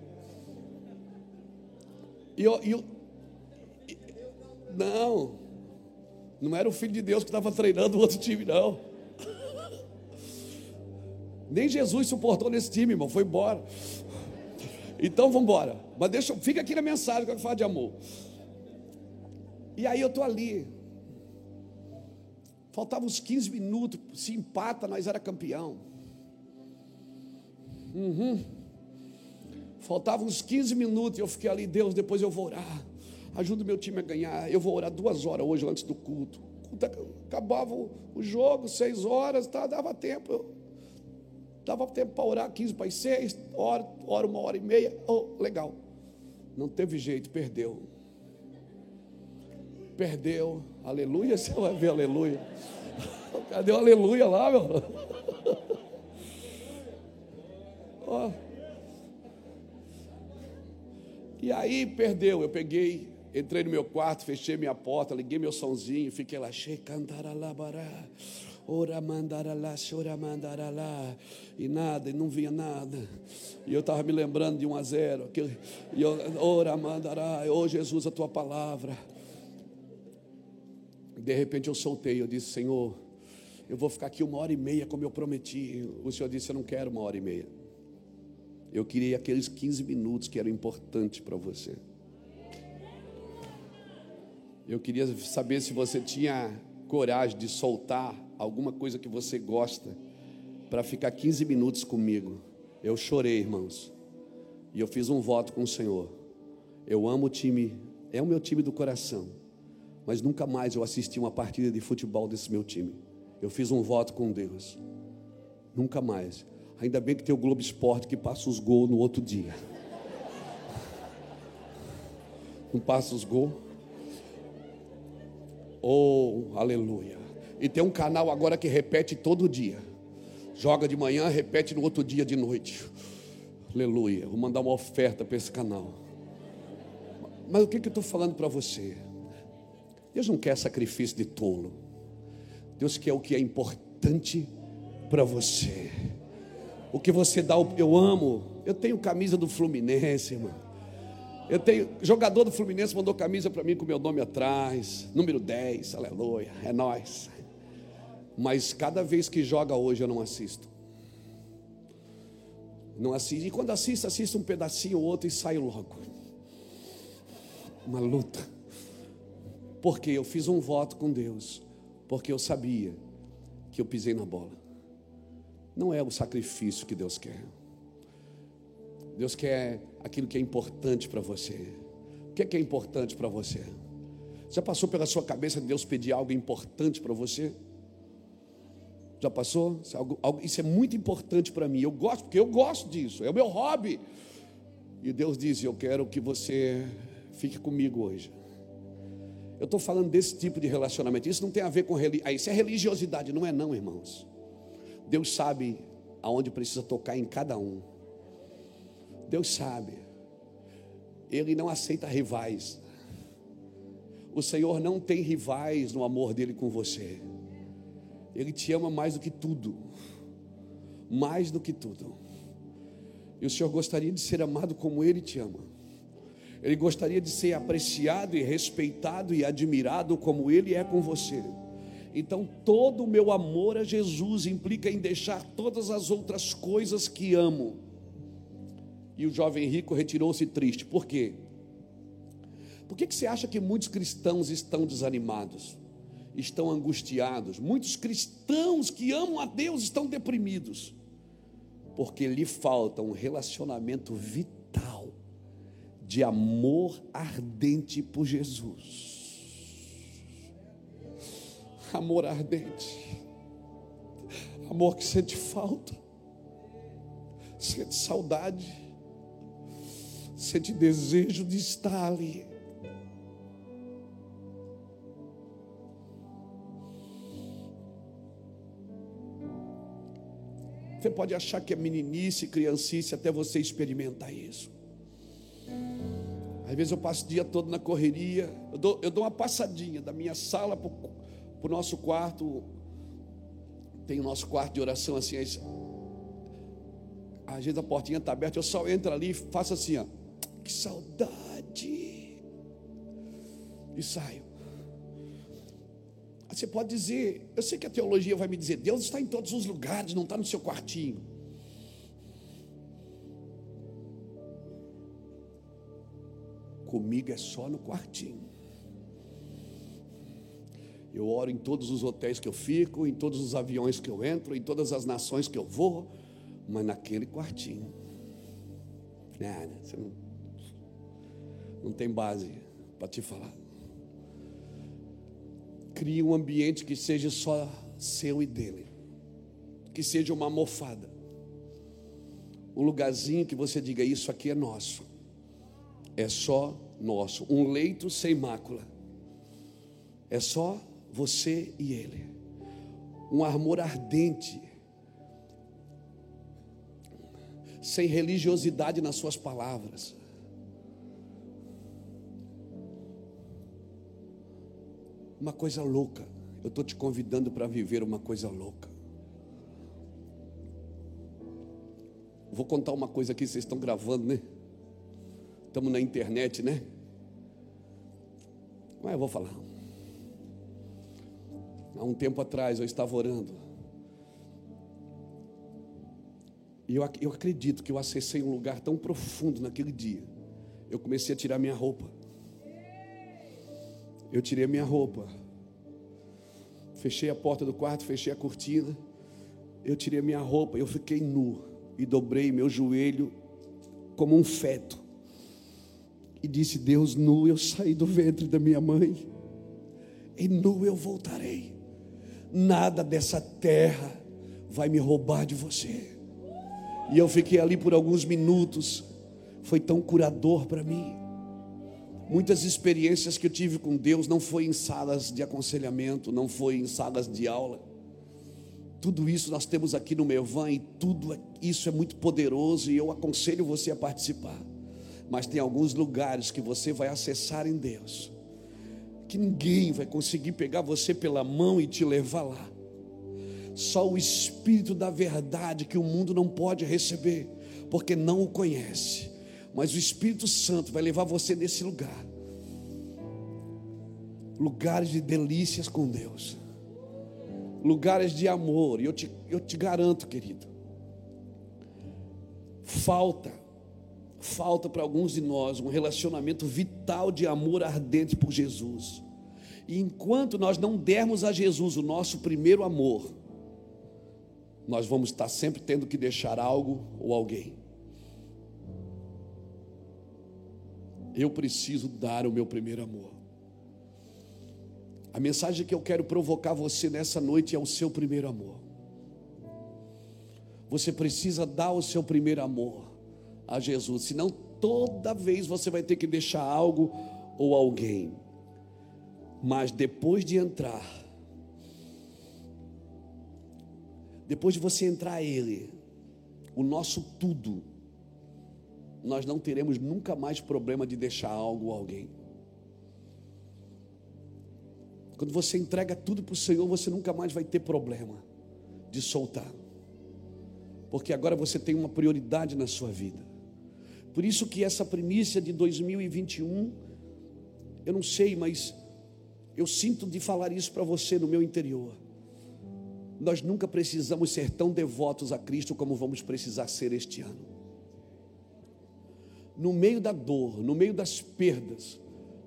E eu, eu, não, não era o filho de Deus que estava treinando o outro time, não. Nem Jesus suportou nesse time, irmão, foi embora. Então vamos embora. Mas deixa, fica aqui na mensagem que eu falo de amor. E aí eu estou ali. Faltavam uns 15 minutos. Se empata, nós era campeão. Uhum. Faltavam uns 15 minutos. E eu fiquei ali, Deus, depois eu vou orar. Ajuda o meu time a ganhar. Eu vou orar duas horas hoje antes do culto. Acabava o jogo, seis horas, tá, dava tempo. Dava tempo para orar 15 para as 6, hora, hora, uma hora e meia. Oh, legal. Não teve jeito, perdeu. Perdeu. Aleluia, (laughs) você vai ver aleluia. Cadê o aleluia lá, meu? (laughs) Oh. E aí perdeu. Eu peguei, entrei no meu quarto, fechei minha porta, liguei meu sonzinho, fiquei lá, checantaralabará. Ora mandaralá, chora mandaralá. E nada, e não vinha nada. E eu estava me lembrando de 1 a 0. Que, e eu, ora mandará, oh Jesus, a tua palavra. De repente eu soltei, eu disse, Senhor, eu vou ficar aqui uma hora e meia como eu prometi. O Senhor disse, eu não quero uma hora e meia. Eu queria aqueles 15 minutos que eram importantes para você. Eu queria saber se você tinha coragem de soltar alguma coisa que você gosta para ficar 15 minutos comigo. Eu chorei, irmãos. E eu fiz um voto com o Senhor. Eu amo o time, é o meu time do coração. Mas nunca mais eu assisti uma partida de futebol desse meu time. Eu fiz um voto com Deus. Nunca mais. Ainda bem que tem o Globo Esporte que passa os gols no outro dia. (laughs) Não passa os gols. Oh, aleluia. E tem um canal agora que repete todo dia. Joga de manhã, repete no outro dia de noite. Aleluia. Vou mandar uma oferta para esse canal. Mas o que, que eu estou falando para você? Deus não quer sacrifício de tolo. Deus quer o que é importante para você. O que você dá, eu amo. Eu tenho camisa do Fluminense, irmão. Eu tenho, jogador do Fluminense mandou camisa para mim com meu nome atrás, número 10, aleluia, é nós. Mas cada vez que joga hoje eu não assisto. Não assisto. E quando assisto, assisto um pedacinho ou outro e saio logo. Uma luta. Porque eu fiz um voto com Deus. Porque eu sabia que eu pisei na bola. Não é o sacrifício que Deus quer. Deus quer aquilo que é importante para você. O que é, que é importante para você? Já passou pela sua cabeça Deus pedir algo importante para você? Já passou? Isso é muito importante para mim. Eu gosto, porque eu gosto disso. É o meu hobby. E Deus diz: Eu quero que você fique comigo hoje. Eu estou falando desse tipo de relacionamento. Isso não tem a ver com religião. Isso é religiosidade, não é, não, irmãos. Deus sabe aonde precisa tocar em cada um. Deus sabe. Ele não aceita rivais. O Senhor não tem rivais no amor dele com você. Ele te ama mais do que tudo. Mais do que tudo. E o Senhor gostaria de ser amado como ele te ama. Ele gostaria de ser apreciado e respeitado e admirado como ele é com você. Então, todo o meu amor a Jesus implica em deixar todas as outras coisas que amo e o jovem rico retirou-se triste. Por quê? Por que, que você acha que muitos cristãos estão desanimados? Estão angustiados? Muitos cristãos que amam a Deus estão deprimidos. Porque lhe falta um relacionamento vital de amor ardente por Jesus. Amor ardente. Amor que sente falta. Sente saudade sente desejo de estar ali. Você pode achar que é meninice, criancice, até você experimentar isso. Às vezes eu passo o dia todo na correria, eu dou, eu dou uma passadinha da minha sala para o nosso quarto. Tem o nosso quarto de oração assim, às vezes a portinha está aberta, eu só entro ali e faço assim, ó que saudade. E saio. Você pode dizer, eu sei que a teologia vai me dizer, Deus está em todos os lugares, não está no seu quartinho. Comigo é só no quartinho. Eu oro em todos os hotéis que eu fico, em todos os aviões que eu entro, em todas as nações que eu vou, mas naquele quartinho. Nada, você não não tem base para te falar. Crie um ambiente que seja só seu e dele, que seja uma almofada, um lugarzinho que você diga: Isso aqui é nosso, é só nosso, um leito sem mácula, é só você e ele, um amor ardente, sem religiosidade nas suas palavras uma coisa louca eu estou te convidando para viver uma coisa louca. Vou contar uma coisa aqui, vocês estão gravando, né? Estamos na internet, né? Mas eu vou falar. Há um tempo atrás eu estava orando. E eu, eu acredito que eu acessei um lugar tão profundo naquele dia. Eu comecei a tirar minha roupa. Eu tirei a minha roupa. Fechei a porta do quarto, fechei a cortina. Eu tirei a minha roupa, eu fiquei nu e dobrei meu joelho como um feto. E disse: Deus, nu eu saí do ventre da minha mãe, e nu eu voltarei. Nada dessa terra vai me roubar de você. E eu fiquei ali por alguns minutos, foi tão curador para mim. Muitas experiências que eu tive com Deus não foi em salas de aconselhamento, não foi em salas de aula. Tudo isso nós temos aqui no Mevan e tudo é, isso é muito poderoso e eu aconselho você a participar. Mas tem alguns lugares que você vai acessar em Deus, que ninguém vai conseguir pegar você pela mão e te levar lá. Só o Espírito da verdade que o mundo não pode receber, porque não o conhece. Mas o Espírito Santo vai levar você nesse lugar lugares de delícias com Deus lugares de amor. E eu te, eu te garanto, querido, falta, falta para alguns de nós um relacionamento vital de amor ardente por Jesus. E enquanto nós não dermos a Jesus o nosso primeiro amor, nós vamos estar sempre tendo que deixar algo ou alguém. Eu preciso dar o meu primeiro amor. A mensagem que eu quero provocar você nessa noite é o seu primeiro amor. Você precisa dar o seu primeiro amor a Jesus, senão toda vez você vai ter que deixar algo ou alguém. Mas depois de entrar, depois de você entrar a Ele, o nosso tudo, nós não teremos nunca mais problema de deixar algo ou alguém. Quando você entrega tudo para o Senhor, você nunca mais vai ter problema de soltar. Porque agora você tem uma prioridade na sua vida. Por isso que essa primícia de 2021, eu não sei, mas eu sinto de falar isso para você no meu interior. Nós nunca precisamos ser tão devotos a Cristo como vamos precisar ser este ano. No meio da dor, no meio das perdas,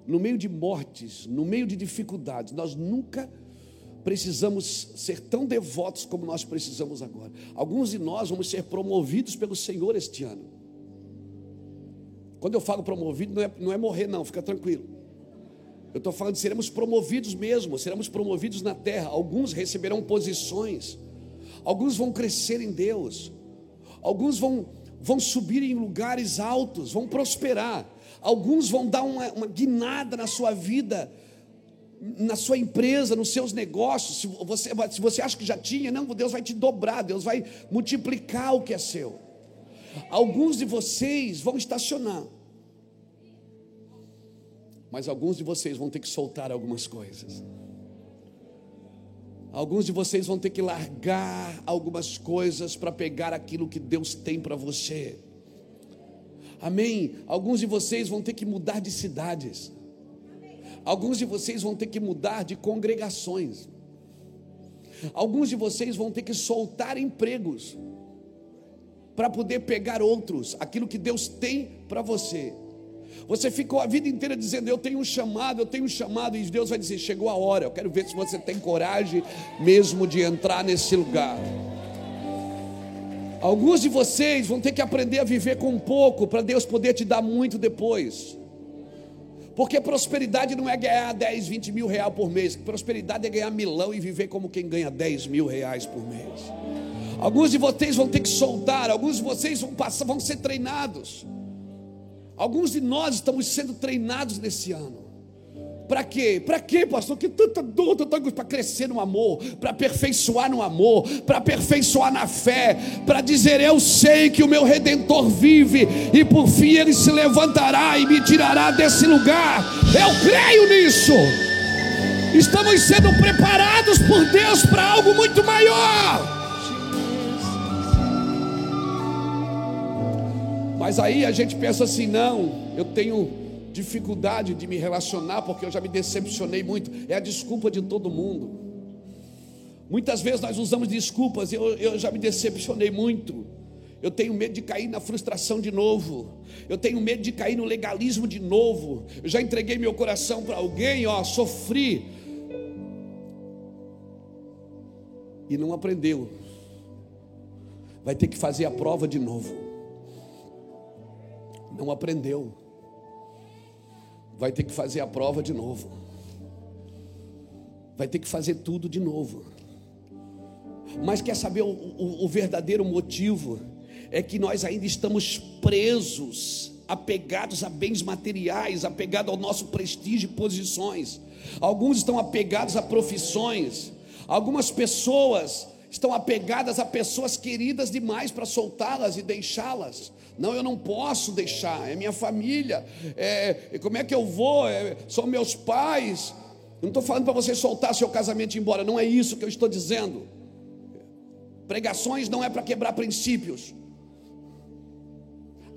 no meio de mortes, no meio de dificuldades, nós nunca precisamos ser tão devotos como nós precisamos agora. Alguns de nós vamos ser promovidos pelo Senhor este ano. Quando eu falo promovido, não é, não é morrer, não, fica tranquilo. Eu estou falando de seremos promovidos mesmo, seremos promovidos na terra. Alguns receberão posições, alguns vão crescer em Deus, alguns vão, vão subir em lugares altos, vão prosperar. Alguns vão dar uma, uma guinada na sua vida, na sua empresa, nos seus negócios. Se você, se você acha que já tinha, não, Deus vai te dobrar, Deus vai multiplicar o que é seu. Alguns de vocês vão estacionar, mas alguns de vocês vão ter que soltar algumas coisas. Alguns de vocês vão ter que largar algumas coisas para pegar aquilo que Deus tem para você. Amém? Alguns de vocês vão ter que mudar de cidades. Alguns de vocês vão ter que mudar de congregações. Alguns de vocês vão ter que soltar empregos para poder pegar outros, aquilo que Deus tem para você. Você ficou a vida inteira dizendo: Eu tenho um chamado, eu tenho um chamado, e Deus vai dizer: Chegou a hora. Eu quero ver se você tem coragem mesmo de entrar nesse lugar. Alguns de vocês vão ter que aprender a viver com pouco para Deus poder te dar muito depois. Porque prosperidade não é ganhar 10, 20 mil reais por mês. Prosperidade é ganhar milão e viver como quem ganha 10 mil reais por mês. Alguns de vocês vão ter que soltar, alguns de vocês vão, passar, vão ser treinados. Alguns de nós estamos sendo treinados nesse ano. Para quê? Para quê, pastor? Que tanta dor, tanta para crescer no amor, para aperfeiçoar no amor, para aperfeiçoar na fé, para dizer eu sei que o meu redentor vive e por fim ele se levantará e me tirará desse lugar. Eu creio nisso. Estamos sendo preparados por Deus para algo muito maior. Mas aí a gente pensa assim: não, eu tenho dificuldade de me relacionar porque eu já me decepcionei muito. É a desculpa de todo mundo. Muitas vezes nós usamos desculpas, eu, eu já me decepcionei muito. Eu tenho medo de cair na frustração de novo. Eu tenho medo de cair no legalismo de novo. Eu já entreguei meu coração para alguém, ó, sofri. E não aprendeu. Vai ter que fazer a prova de novo. Não aprendeu. Vai ter que fazer a prova de novo. Vai ter que fazer tudo de novo. Mas quer saber o, o, o verdadeiro motivo? é que nós ainda estamos presos, apegados a bens materiais, apegados ao nosso prestígio e posições. Alguns estão apegados a profissões, algumas pessoas estão apegadas a pessoas queridas demais para soltá-las e deixá-las. Não, eu não posso deixar, é minha família, é, como é que eu vou? É, são meus pais. não estou falando para você soltar seu casamento e ir embora, não é isso que eu estou dizendo. Pregações não é para quebrar princípios,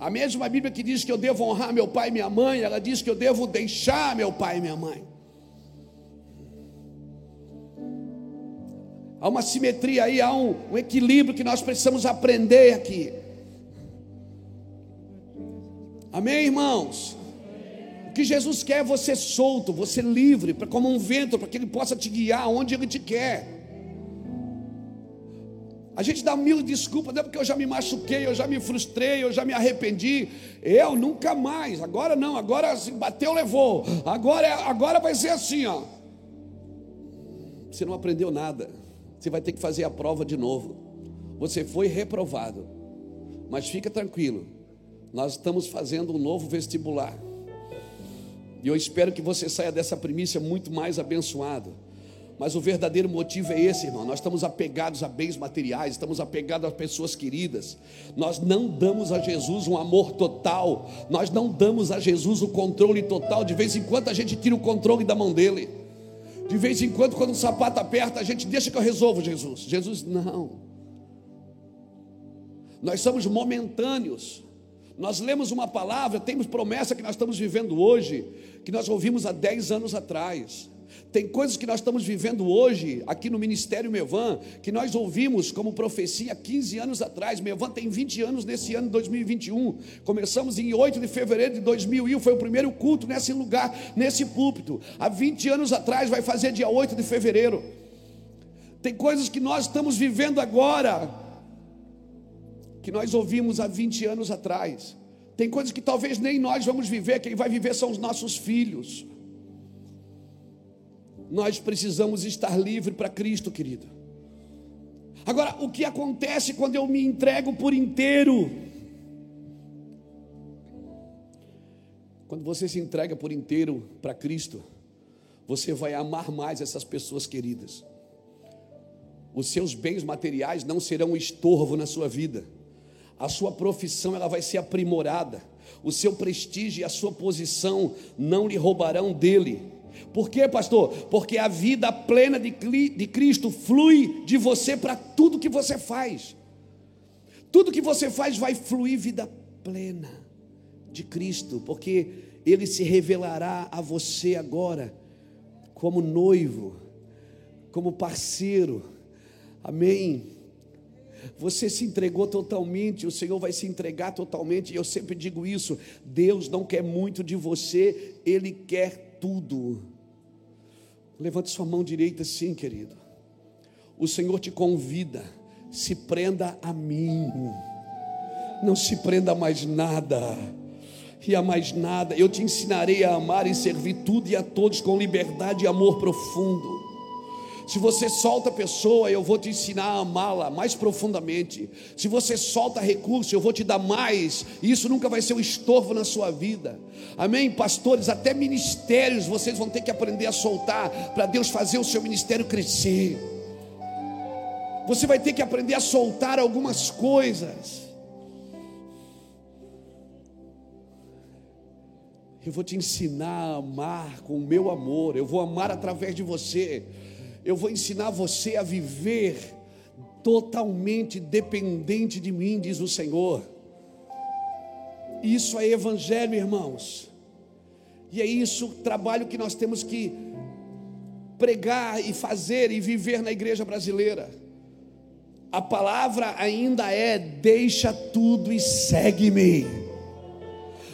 a mesma Bíblia que diz que eu devo honrar meu pai e minha mãe, ela diz que eu devo deixar meu pai e minha mãe. Há uma simetria aí, há um, um equilíbrio que nós precisamos aprender aqui. Amém, irmãos? O que Jesus quer é você solto, você livre, como um vento, para que Ele possa te guiar onde Ele te quer. A gente dá mil desculpas, não é porque eu já me machuquei, eu já me frustrei, eu já me arrependi. Eu nunca mais. Agora não, agora se bateu, levou. Agora, é, agora vai ser assim, ó. Você não aprendeu nada. Você vai ter que fazer a prova de novo. Você foi reprovado. Mas fica tranquilo. Nós estamos fazendo um novo vestibular. E eu espero que você saia dessa primícia muito mais abençoado. Mas o verdadeiro motivo é esse, irmão. Nós estamos apegados a bens materiais, estamos apegados a pessoas queridas. Nós não damos a Jesus um amor total, nós não damos a Jesus o controle total. De vez em quando a gente tira o controle da mão dele. De vez em quando, quando o sapato aperta, a gente deixa que eu resolvo, Jesus. Jesus, não. Nós somos momentâneos. Nós lemos uma palavra, temos promessa que nós estamos vivendo hoje, que nós ouvimos há 10 anos atrás. Tem coisas que nós estamos vivendo hoje, aqui no Ministério Mevan, que nós ouvimos como profecia 15 anos atrás. Mevan tem 20 anos nesse ano de 2021. Começamos em 8 de fevereiro de 2001, foi o primeiro culto nesse lugar, nesse púlpito. Há 20 anos atrás, vai fazer dia 8 de fevereiro. Tem coisas que nós estamos vivendo agora, que nós ouvimos há 20 anos atrás. Tem coisas que talvez nem nós vamos viver, quem vai viver são os nossos filhos nós precisamos estar livre para Cristo, querido. Agora, o que acontece quando eu me entrego por inteiro? Quando você se entrega por inteiro para Cristo, você vai amar mais essas pessoas queridas. Os seus bens materiais não serão um estorvo na sua vida. A sua profissão ela vai ser aprimorada. O seu prestígio e a sua posição não lhe roubarão dele. Por quê, pastor? Porque a vida plena de, de Cristo flui de você para tudo que você faz. Tudo que você faz vai fluir vida plena de Cristo, porque Ele se revelará a você agora como noivo, como parceiro. Amém. Você se entregou totalmente, o Senhor vai se entregar totalmente, e eu sempre digo isso: Deus não quer muito de você, Ele quer tudo. Levante sua mão direita, sim, querido. O Senhor te convida, se prenda a mim. Não se prenda a mais nada. E a mais nada, eu te ensinarei a amar e servir tudo e a todos com liberdade e amor profundo. Se você solta a pessoa, eu vou te ensinar a amá-la mais profundamente. Se você solta recurso, eu vou te dar mais. E isso nunca vai ser um estorvo na sua vida. Amém? Pastores, até ministérios vocês vão ter que aprender a soltar para Deus fazer o seu ministério crescer. Você vai ter que aprender a soltar algumas coisas. Eu vou te ensinar a amar com o meu amor. Eu vou amar através de você. Eu vou ensinar você a viver totalmente dependente de mim, diz o Senhor. Isso é evangelho, irmãos. E é isso o trabalho que nós temos que pregar e fazer e viver na igreja brasileira. A palavra ainda é: deixa tudo e segue-me.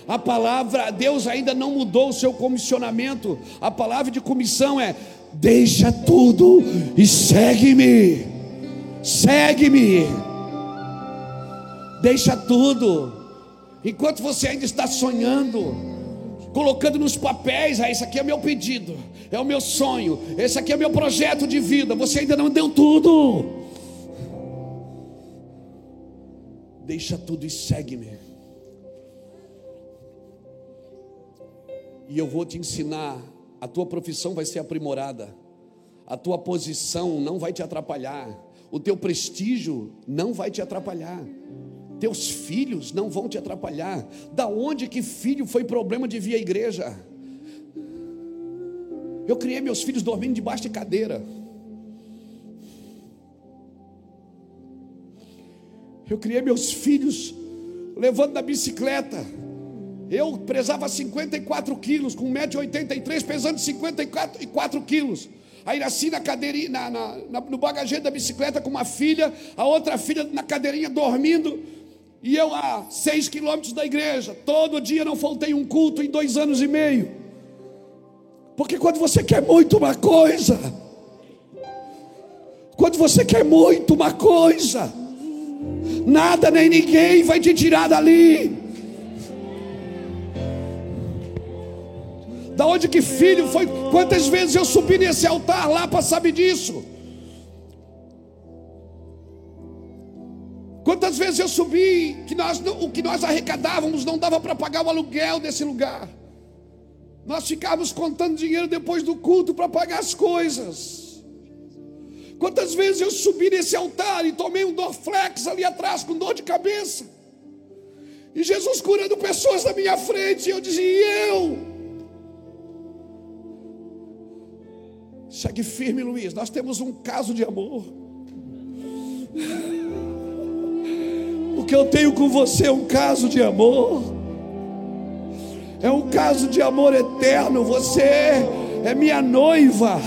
A palavra, Deus ainda não mudou o seu comissionamento. A palavra de comissão é: deixa tudo e segue-me. Segue-me. Deixa tudo. Enquanto você ainda está sonhando, colocando nos papéis, ah, esse aqui é meu pedido, é o meu sonho, esse aqui é meu projeto de vida, você ainda não deu tudo. Deixa tudo e segue-me. e eu vou te ensinar. A tua profissão vai ser aprimorada, a tua posição não vai te atrapalhar, o teu prestígio não vai te atrapalhar, teus filhos não vão te atrapalhar. Da onde que filho foi problema de vir à igreja? Eu criei meus filhos dormindo debaixo de cadeira. Eu criei meus filhos levando na bicicleta. Eu pesava 54 quilos, com 1,83m, pesando 54 quilos. Aí nasci na cadeirinha, na, na, no bagageiro da bicicleta com uma filha, a outra filha na cadeirinha dormindo, e eu a 6 quilômetros da igreja. Todo dia não faltei um culto em dois anos e meio. Porque quando você quer muito uma coisa, quando você quer muito uma coisa, nada nem ninguém vai te tirar dali. Da onde que filho foi? Quantas vezes eu subi nesse altar lá para saber disso? Quantas vezes eu subi que nós o que nós arrecadávamos não dava para pagar o aluguel desse lugar? Nós ficávamos contando dinheiro depois do culto para pagar as coisas. Quantas vezes eu subi nesse altar e tomei um Dorflex ali atrás com dor de cabeça? E Jesus curando pessoas na minha frente, e eu dizia, e eu? Segue firme, Luiz. Nós temos um caso de amor. O que eu tenho com você é um caso de amor. É um caso de amor eterno. Você é minha noiva.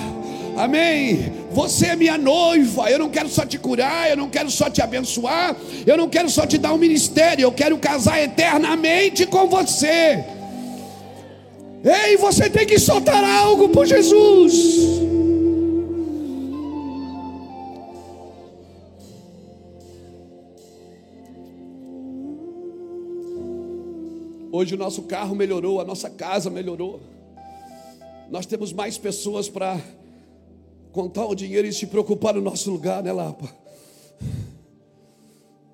Amém. Você é minha noiva. Eu não quero só te curar, eu não quero só te abençoar, eu não quero só te dar um ministério, eu quero casar eternamente com você. Ei, você tem que soltar algo por Jesus. Hoje o nosso carro melhorou, a nossa casa melhorou. Nós temos mais pessoas para contar o dinheiro e se preocupar no nosso lugar, né, Lapa?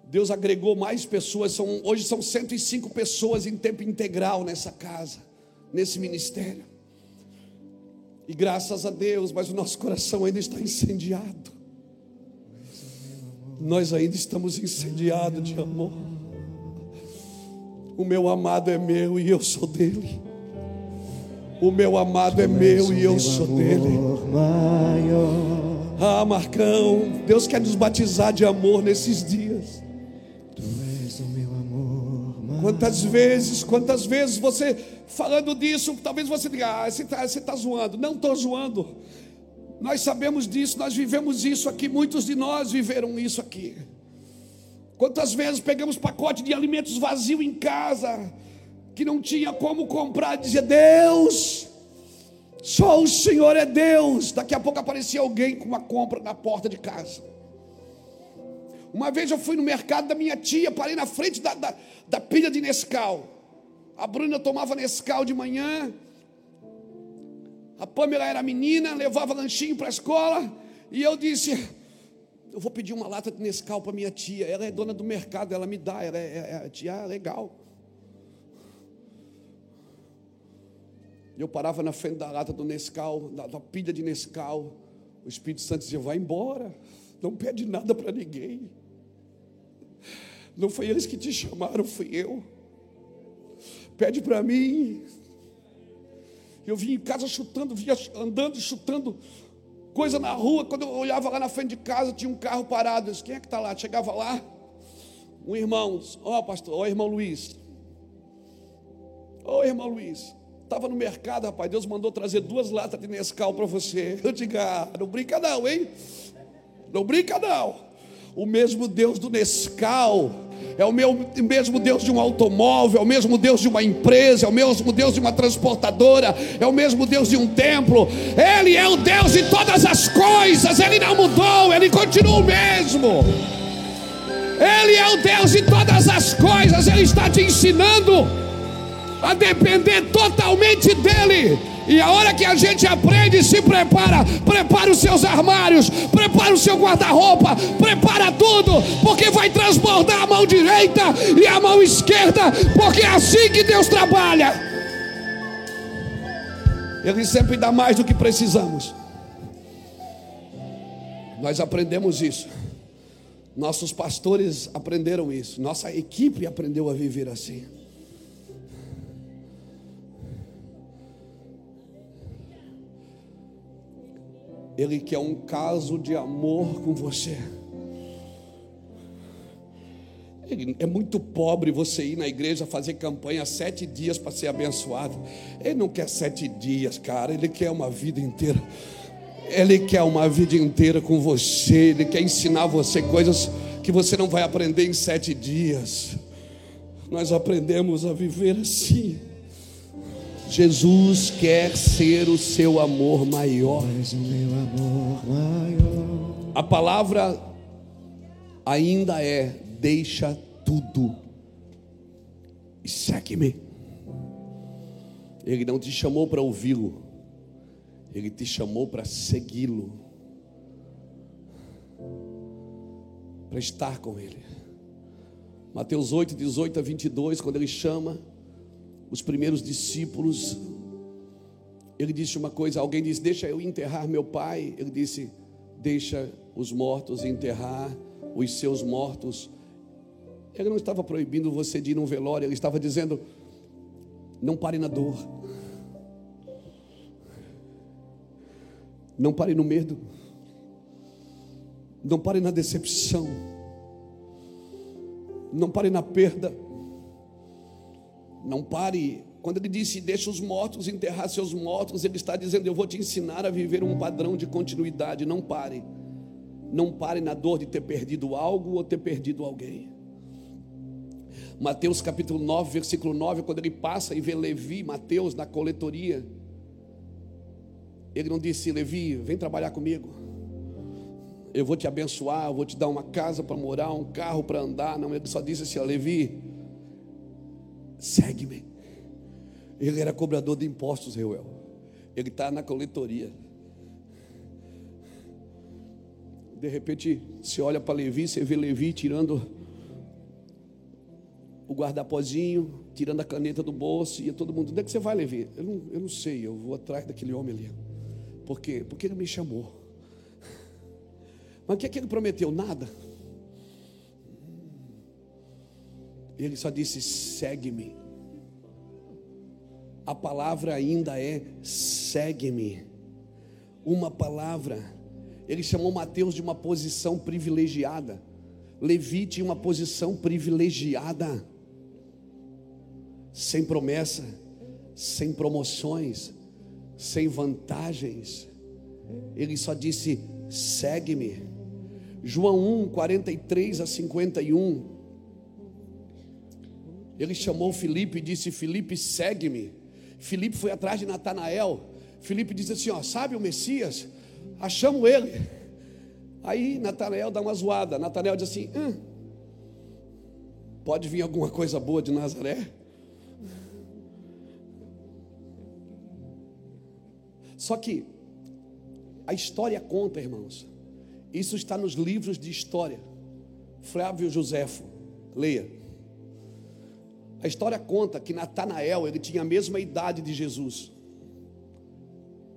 Deus agregou mais pessoas, são, hoje são 105 pessoas em tempo integral nessa casa, nesse ministério. E graças a Deus, mas o nosso coração ainda está incendiado. Nós ainda estamos incendiados de amor. O meu amado é meu e eu sou dele. O meu amado é meu e eu sou dele. Ah, Marcão, Deus quer nos batizar de amor nesses dias. Quantas vezes, quantas vezes você falando disso, talvez você diga, ah, você está tá zoando. Não estou zoando. Nós sabemos disso, nós vivemos isso aqui, muitos de nós viveram isso aqui. Quantas vezes pegamos pacote de alimentos vazio em casa, que não tinha como comprar, dizia: Deus, só o Senhor é Deus. Daqui a pouco aparecia alguém com uma compra na porta de casa. Uma vez eu fui no mercado da minha tia, parei na frente da, da, da pilha de Nescau. A Bruna tomava Nescau de manhã. A Pamela era menina, levava lanchinho para a escola. E eu disse: eu vou pedir uma lata de Nescau para minha tia. Ela é dona do mercado, ela me dá. Ela é, é, é tia legal. Eu parava na frente da lata do Nescau, da, da pilha de Nescau. O Espírito Santo dizia: vai embora. Não pede nada para ninguém. Não foi eles que te chamaram, fui eu. Pede para mim. Eu vim em casa chutando, andando e chutando coisa na rua. Quando eu olhava lá na frente de casa, tinha um carro parado. Eu disse, quem é que está lá? Chegava lá, um irmão, ó oh, pastor, ó oh, irmão Luiz. Ô oh, irmão Luiz, estava no mercado, rapaz, Deus mandou trazer duas latas de Nescau para você. Eu digo, ah, não brinca não, hein? Não brinca não. O mesmo Deus do Nescau é o meu, mesmo Deus de um automóvel, é o mesmo Deus de uma empresa, é o mesmo Deus de uma transportadora, é o mesmo Deus de um templo. Ele é o Deus de todas as coisas, ele não mudou, ele continua o mesmo. Ele é o Deus de todas as coisas, ele está te ensinando a depender totalmente dele. E a hora que a gente aprende, se prepara, prepara os seus armários, prepara o seu guarda-roupa, prepara tudo, porque vai transbordar a mão direita e a mão esquerda, porque é assim que Deus trabalha. Ele sempre dá mais do que precisamos. Nós aprendemos isso. Nossos pastores aprenderam isso. Nossa equipe aprendeu a viver assim. Ele quer um caso de amor com você. Ele é muito pobre você ir na igreja fazer campanha sete dias para ser abençoado. Ele não quer sete dias, cara. Ele quer uma vida inteira. Ele quer uma vida inteira com você. Ele quer ensinar você coisas que você não vai aprender em sete dias. Nós aprendemos a viver assim. Jesus quer ser o seu amor maior. A palavra ainda é: deixa tudo e segue-me. Ele não te chamou para ouvi-lo, ele te chamou para segui-lo, para estar com ele. Mateus 8, 18 a 22, quando ele chama os primeiros discípulos, ele disse uma coisa: alguém disse, Deixa eu enterrar meu pai. Ele disse, Deixa os mortos enterrar os seus mortos. Ele não estava proibindo você de ir num velório, ele estava dizendo: Não pare na dor, não pare no medo, não pare na decepção, não pare na perda. Não pare. Quando ele disse, deixa os mortos enterrar seus mortos, ele está dizendo, eu vou te ensinar a viver um padrão de continuidade. Não pare. Não pare na dor de ter perdido algo ou ter perdido alguém. Mateus capítulo 9, versículo 9, quando ele passa e vê Levi, Mateus na coletoria, ele não disse, Levi, vem trabalhar comigo. Eu vou te abençoar, eu vou te dar uma casa para morar, um carro para andar. Não, ele só disse assim, Levi, segue-me. Ele era cobrador de impostos, Reuel. Ele está na coletoria. De repente, você olha para Levi, você vê Levi tirando o guardapozinho, tirando a caneta do bolso, e todo mundo, onde é que você vai, Levi? Eu não, eu não sei, eu vou atrás daquele homem ali. Por quê? Porque ele me chamou. Mas o que é que ele prometeu? Nada. Ele só disse: segue-me. A palavra ainda é segue-me. Uma palavra. Ele chamou Mateus de uma posição privilegiada. Levi tinha uma posição privilegiada. Sem promessa, sem promoções, sem vantagens. Ele só disse: segue-me. João 1, 43 a 51. Ele chamou Felipe e disse: Felipe, segue-me. Felipe foi atrás de Natanael. Felipe disse assim: ó, sabe o Messias? Achamos ele. Aí Natanael dá uma zoada. Natanael diz assim: hum, pode vir alguma coisa boa de Nazaré? Só que a história conta, irmãos. Isso está nos livros de história. Flávio Joséfo, leia. A história conta que Natanael, ele tinha a mesma idade de Jesus.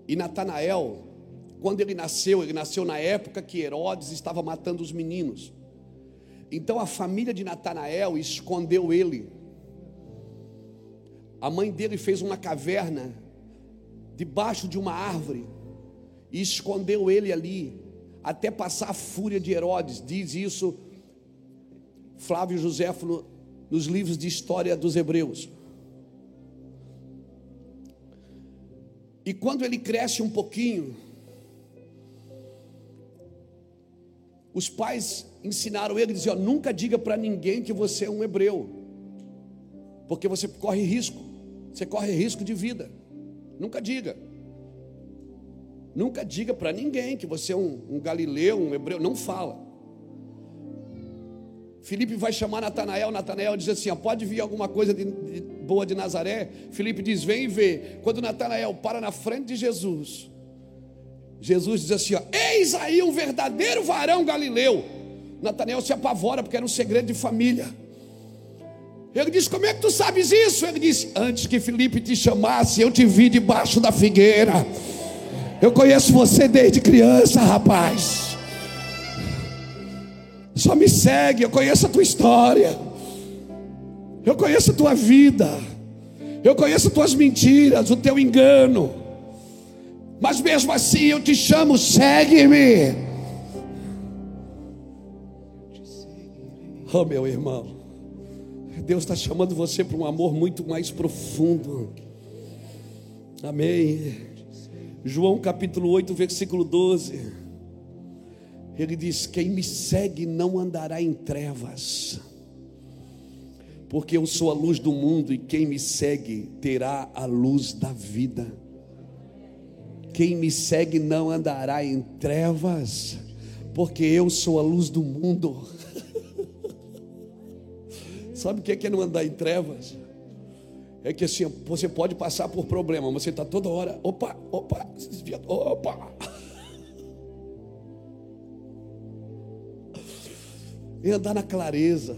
E Natanael, quando ele nasceu, ele nasceu na época que Herodes estava matando os meninos. Então a família de Natanael escondeu ele. A mãe dele fez uma caverna debaixo de uma árvore e escondeu ele ali, até passar a fúria de Herodes. Diz isso Flávio Joséfo no, nos livros de história dos Hebreus. E quando ele cresce um pouquinho, os pais ensinaram ele, diziam: nunca diga para ninguém que você é um hebreu, porque você corre risco, você corre risco de vida. Nunca diga. Nunca diga para ninguém que você é um, um galileu, um hebreu, não fala. Felipe vai chamar Natanael, Natanael diz assim: pode vir alguma coisa de, de, boa de Nazaré? Felipe diz: vem e vê. Quando Natanael para na frente de Jesus, Jesus diz assim: ó, eis aí um verdadeiro varão galileu. Natanael se apavora porque era um segredo de família. Ele diz: Como é que tu sabes isso? Ele disse: Antes que Felipe te chamasse, eu te vi debaixo da figueira. Eu conheço você desde criança, rapaz. Só me segue, eu conheço a tua história. Eu conheço a tua vida. Eu conheço as tuas mentiras, o teu engano. Mas mesmo assim eu te chamo, segue-me. Oh, meu irmão. Deus está chamando você para um amor muito mais profundo. Amém. João capítulo 8, versículo 12. Ele diz: Quem me segue não andará em trevas, porque eu sou a luz do mundo e quem me segue terá a luz da vida. Quem me segue não andará em trevas, porque eu sou a luz do mundo. (laughs) Sabe o que é, é não andar em trevas? É que assim, você pode passar por problema, mas você está toda hora, opa, opa, opa. Em andar na clareza,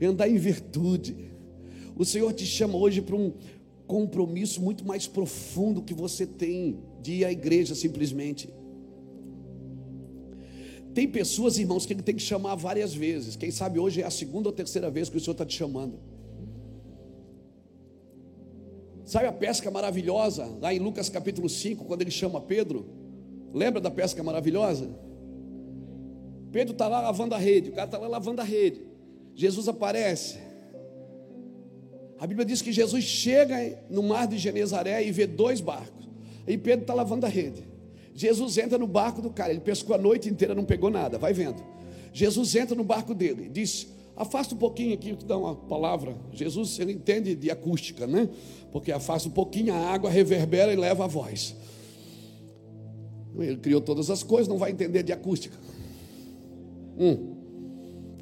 em andar em virtude. O Senhor te chama hoje para um compromisso muito mais profundo que você tem de ir à igreja simplesmente. Tem pessoas, irmãos, que ele tem que chamar várias vezes. Quem sabe hoje é a segunda ou terceira vez que o Senhor está te chamando. Sabe a pesca maravilhosa, lá em Lucas capítulo 5, quando ele chama Pedro? Lembra da pesca maravilhosa? Pedro está lá lavando a rede, o cara está lá lavando a rede. Jesus aparece. A Bíblia diz que Jesus chega no mar de Genezaré e vê dois barcos. E Pedro está lavando a rede. Jesus entra no barco do cara, ele pescou a noite inteira, não pegou nada, vai vendo. Jesus entra no barco dele, diz: Afasta um pouquinho aqui, que dá uma palavra. Jesus, ele entende de acústica, né? Porque afasta um pouquinho, a água reverbera e leva a voz. Ele criou todas as coisas, não vai entender de acústica. Hum.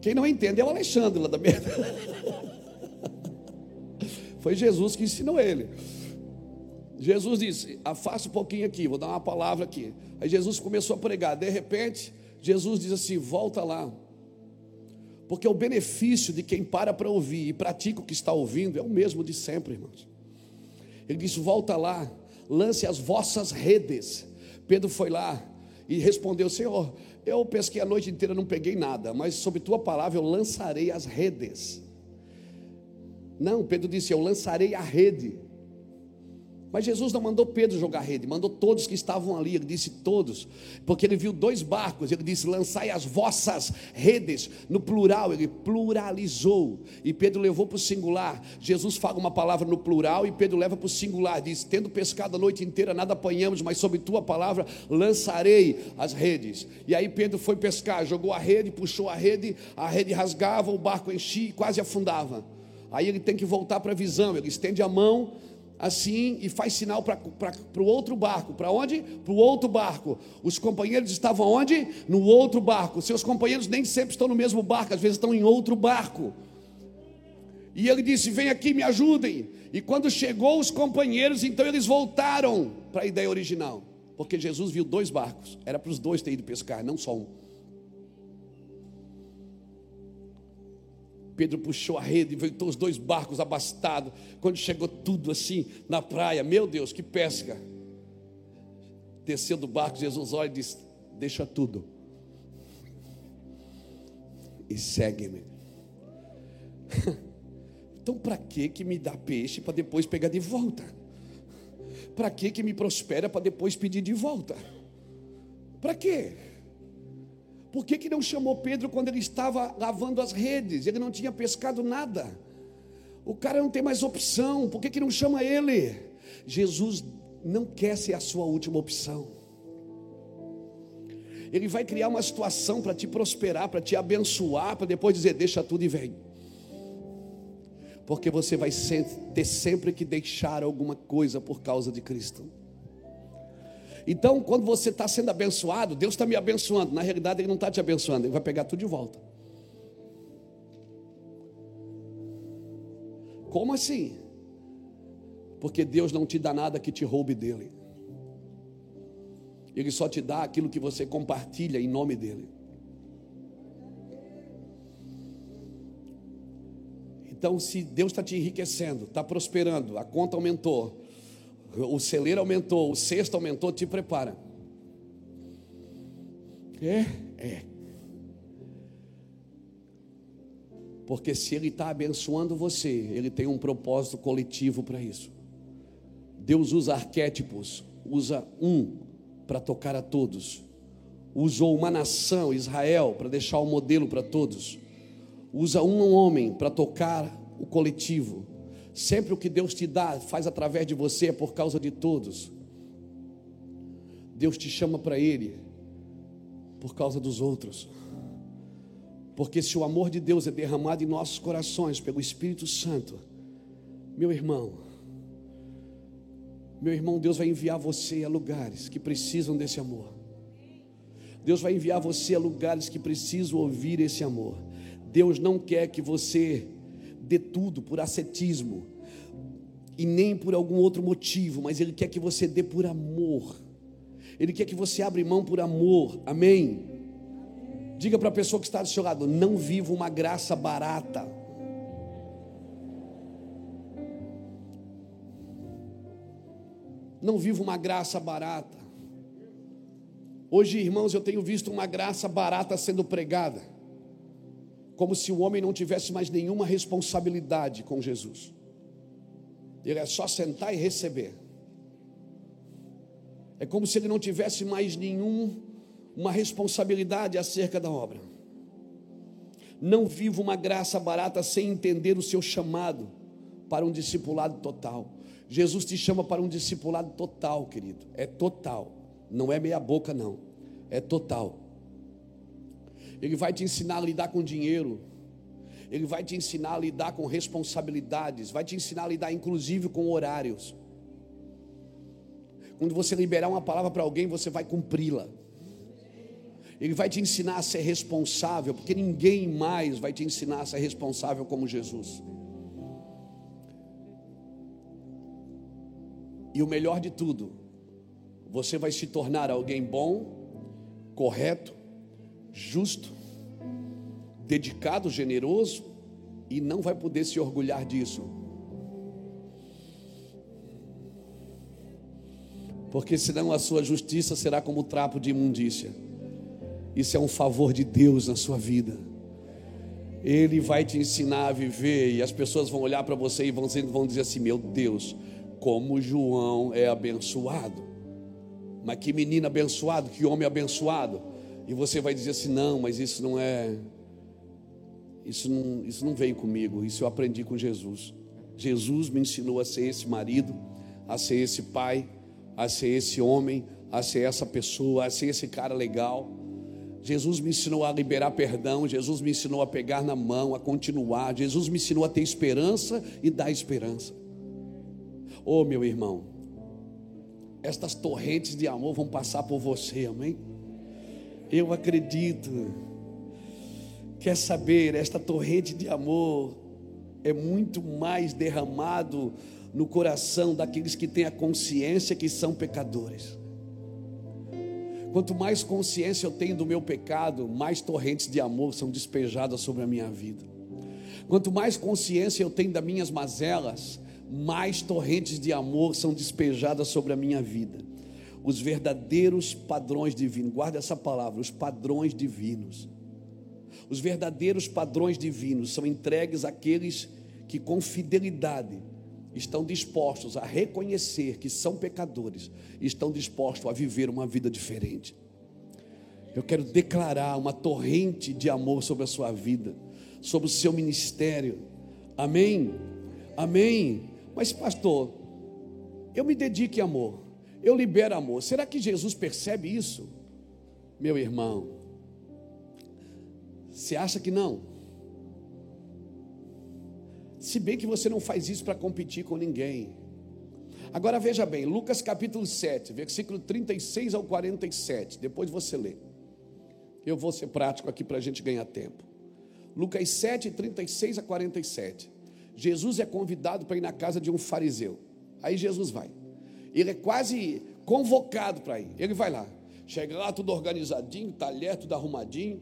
Quem não entende é o Alexandre lá da merda. (laughs) Foi Jesus que ensinou ele. Jesus disse: afasta um pouquinho aqui, vou dar uma palavra aqui. Aí Jesus começou a pregar. De repente, Jesus diz assim: volta lá. Porque o benefício de quem para para ouvir e pratica o que está ouvindo é o mesmo de sempre, irmãos. Ele disse: volta lá, lance as vossas redes. Pedro foi lá e respondeu: Senhor, eu pesquei a noite inteira, não peguei nada, mas sob tua palavra eu lançarei as redes. Não, Pedro disse: Eu lançarei a rede. Mas Jesus não mandou Pedro jogar rede, mandou todos que estavam ali. Ele disse todos, porque ele viu dois barcos. Ele disse: lançai as vossas redes. No plural, ele pluralizou. E Pedro levou para o singular. Jesus fala uma palavra no plural e Pedro leva para o singular. Diz: tendo pescado a noite inteira, nada apanhamos, mas sob tua palavra lançarei as redes. E aí Pedro foi pescar, jogou a rede, puxou a rede, a rede rasgava, o barco enchia e quase afundava. Aí ele tem que voltar para a visão. Ele estende a mão assim e faz sinal para o outro barco. Para onde? Para o outro barco. Os companheiros estavam onde? No outro barco. Seus companheiros nem sempre estão no mesmo barco, às vezes estão em outro barco. E ele disse: Vem aqui, me ajudem. E quando chegou os companheiros, então eles voltaram para a ideia original. Porque Jesus viu dois barcos. Era para os dois terem ido pescar, não só um. Pedro puxou a rede, veio os dois barcos abastados. Quando chegou tudo assim na praia, meu Deus, que pesca! Desceu do barco, Jesus olha e diz: Deixa tudo e segue-me. (laughs) Então, para que que me dá peixe para depois pegar de volta? Para que que me prospera para depois pedir de volta? Para quê? Por que, que não chamou Pedro quando ele estava lavando as redes? Ele não tinha pescado nada. O cara não tem mais opção. Por que, que não chama ele? Jesus não quer ser a sua última opção. Ele vai criar uma situação para te prosperar, para te abençoar, para depois dizer: deixa tudo e vem. Porque você vai ter sempre que deixar alguma coisa por causa de Cristo. Então, quando você está sendo abençoado, Deus está me abençoando. Na realidade, Ele não está te abençoando, Ele vai pegar tudo de volta. Como assim? Porque Deus não te dá nada que te roube dele. Ele só te dá aquilo que você compartilha em nome dele. Então, se Deus está te enriquecendo, está prosperando, a conta aumentou, o celeiro aumentou, o cesto aumentou, te prepara. É, é. Porque se Ele está abençoando você, Ele tem um propósito coletivo para isso. Deus usa arquétipos, usa um para tocar a todos. Usou uma nação, Israel, para deixar o um modelo para todos. Usa um homem para tocar o coletivo. Sempre o que Deus te dá, faz através de você, é por causa de todos. Deus te chama para Ele por causa dos outros. Porque se o amor de Deus é derramado em nossos corações pelo Espírito Santo, meu irmão, meu irmão, Deus vai enviar você a lugares que precisam desse amor. Deus vai enviar você a lugares que precisam ouvir esse amor. Deus não quer que você dê tudo por ascetismo e nem por algum outro motivo, mas Ele quer que você dê por amor. Ele quer que você abra mão por amor. Amém. Diga para a pessoa que está do seu lado: não viva uma graça barata. Não viva uma graça barata. Hoje, irmãos, eu tenho visto uma graça barata sendo pregada como se o homem não tivesse mais nenhuma responsabilidade com Jesus. Ele é só sentar e receber. É como se ele não tivesse mais nenhuma responsabilidade acerca da obra. Não viva uma graça barata sem entender o seu chamado para um discipulado total. Jesus te chama para um discipulado total, querido. É total. Não é meia boca, não. É total. Ele vai te ensinar a lidar com dinheiro. Ele vai te ensinar a lidar com responsabilidades, vai te ensinar a lidar inclusive com horários. Quando você liberar uma palavra para alguém, você vai cumpri-la. Ele vai te ensinar a ser responsável, porque ninguém mais vai te ensinar a ser responsável como Jesus. E o melhor de tudo, você vai se tornar alguém bom, correto, justo, dedicado, generoso e não vai poder se orgulhar disso. Porque senão a sua justiça será como trapo de imundícia. Isso é um favor de Deus na sua vida. Ele vai te ensinar a viver e as pessoas vão olhar para você e vão dizer, vão dizer assim: Meu Deus, como João é abençoado. Mas que menino abençoado, que homem abençoado. E você vai dizer assim: não, mas isso não é. Isso não, isso não veio comigo, isso eu aprendi com Jesus. Jesus me ensinou a ser esse marido, a ser esse pai, a ser esse homem, a ser essa pessoa, a ser esse cara legal. Jesus me ensinou a liberar perdão, Jesus me ensinou a pegar na mão, a continuar. Jesus me ensinou a ter esperança e dar esperança. Oh, meu irmão, estas torrentes de amor vão passar por você, amém? Eu acredito. Quer saber, esta torrente de amor é muito mais derramado no coração daqueles que têm a consciência que são pecadores. Quanto mais consciência eu tenho do meu pecado, mais torrentes de amor são despejadas sobre a minha vida. Quanto mais consciência eu tenho das minhas mazelas, mais torrentes de amor são despejadas sobre a minha vida os verdadeiros padrões divinos. Guarda essa palavra, os padrões divinos. Os verdadeiros padrões divinos são entregues àqueles que com fidelidade estão dispostos a reconhecer que são pecadores, estão dispostos a viver uma vida diferente. Eu quero declarar uma torrente de amor sobre a sua vida, sobre o seu ministério. Amém? Amém. Mas, pastor, eu me dedico em amor, eu libero amor. Será que Jesus percebe isso? Meu irmão, você acha que não? Se bem que você não faz isso para competir com ninguém. Agora veja bem, Lucas capítulo 7, versículo 36 ao 47. Depois você lê. Eu vou ser prático aqui para a gente ganhar tempo. Lucas 7, 36 a 47. Jesus é convidado para ir na casa de um fariseu. Aí Jesus vai. Ele é quase convocado para ir. Ele vai lá. Chega lá tudo organizadinho, talher, tudo arrumadinho.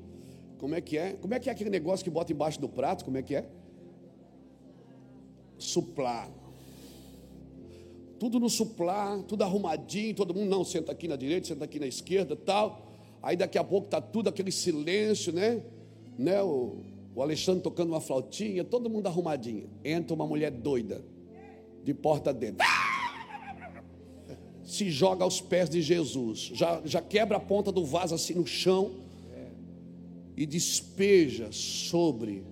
Como é que é? Como é que é aquele negócio que bota embaixo do prato? Como é que é? suplar. Tudo no suplar, tudo arrumadinho, todo mundo não senta aqui na direita, senta aqui na esquerda, tal. Aí daqui a pouco tá tudo aquele silêncio, né? Né? O, o Alexandre tocando uma flautinha, todo mundo arrumadinho. Entra uma mulher doida, de porta dentro. Se joga aos pés de Jesus, já, já quebra a ponta do vaso assim no chão e despeja sobre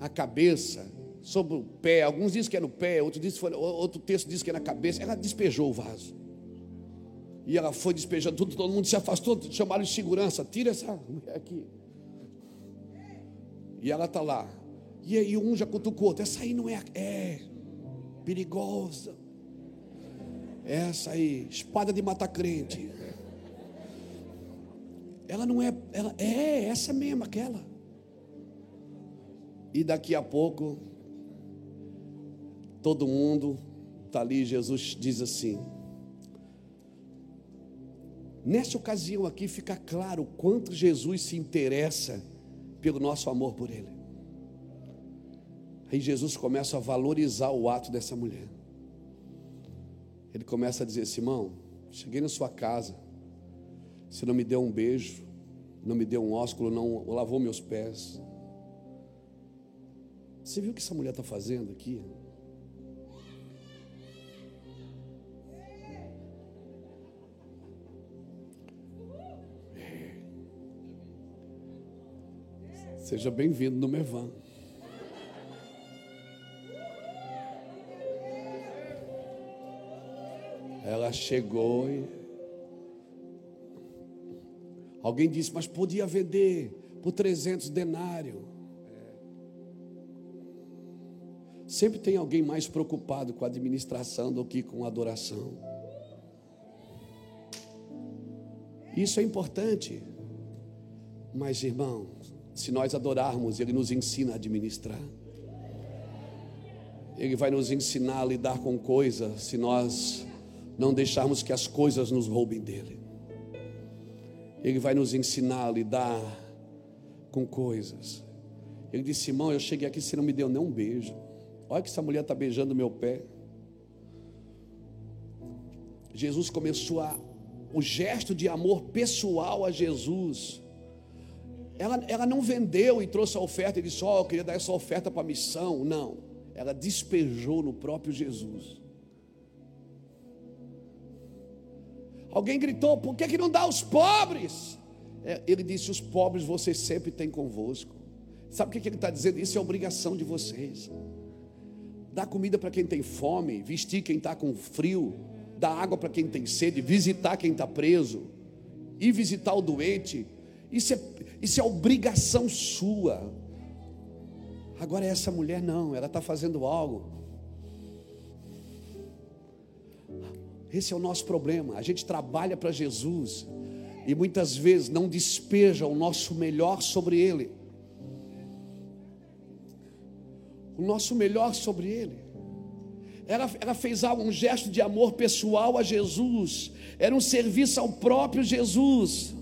a cabeça sobre o pé. Alguns dizem que é no pé, outro, diz, outro texto diz que é na cabeça. Ela despejou o vaso. E ela foi despejando tudo, todo mundo se afastou, chamaram de segurança. Tira essa mulher aqui. E ela está lá. E aí um já cutucou outro. Essa aí não é. É. Perigosa. Essa aí, espada de matar crente. Ela não é. Ela, é essa mesmo, aquela. E daqui a pouco todo mundo está ali. Jesus diz assim: Nessa ocasião aqui fica claro o quanto Jesus se interessa pelo nosso amor por Ele. Aí Jesus começa a valorizar o ato dessa mulher. Ele começa a dizer: Simão, cheguei na sua casa, você não me deu um beijo, não me deu um ósculo, não lavou meus pés. Você viu o que essa mulher está fazendo aqui? Seja bem-vindo no Mevan. Chegou. Alguém disse, mas podia vender por 300 denários. Sempre tem alguém mais preocupado com a administração do que com a adoração. Isso é importante. Mas, irmãos, se nós adorarmos, Ele nos ensina a administrar. Ele vai nos ensinar a lidar com coisas, se nós não deixarmos que as coisas nos roubem dele. Ele vai nos ensinar a lidar com coisas. Ele disse: Simão, eu cheguei aqui, você não me deu nem um beijo. Olha que essa mulher está beijando meu pé. Jesus começou a, o gesto de amor pessoal a Jesus ela, ela não vendeu e trouxe a oferta e disse: Ó, oh, eu queria dar essa oferta para a missão. Não. Ela despejou no próprio Jesus. Alguém gritou: Por que, que não dá aos pobres? É, ele disse: Os pobres vocês sempre têm convosco. Sabe o que, que ele está dizendo? Isso é obrigação de vocês. Dar comida para quem tem fome, vestir quem está com frio, dar água para quem tem sede, visitar quem está preso, ir visitar o doente. Isso é isso é obrigação sua. Agora essa mulher não, ela está fazendo algo. Esse é o nosso problema. A gente trabalha para Jesus e muitas vezes não despeja o nosso melhor sobre Ele. O nosso melhor sobre Ele. Ela, ela fez um gesto de amor pessoal a Jesus. Era um serviço ao próprio Jesus.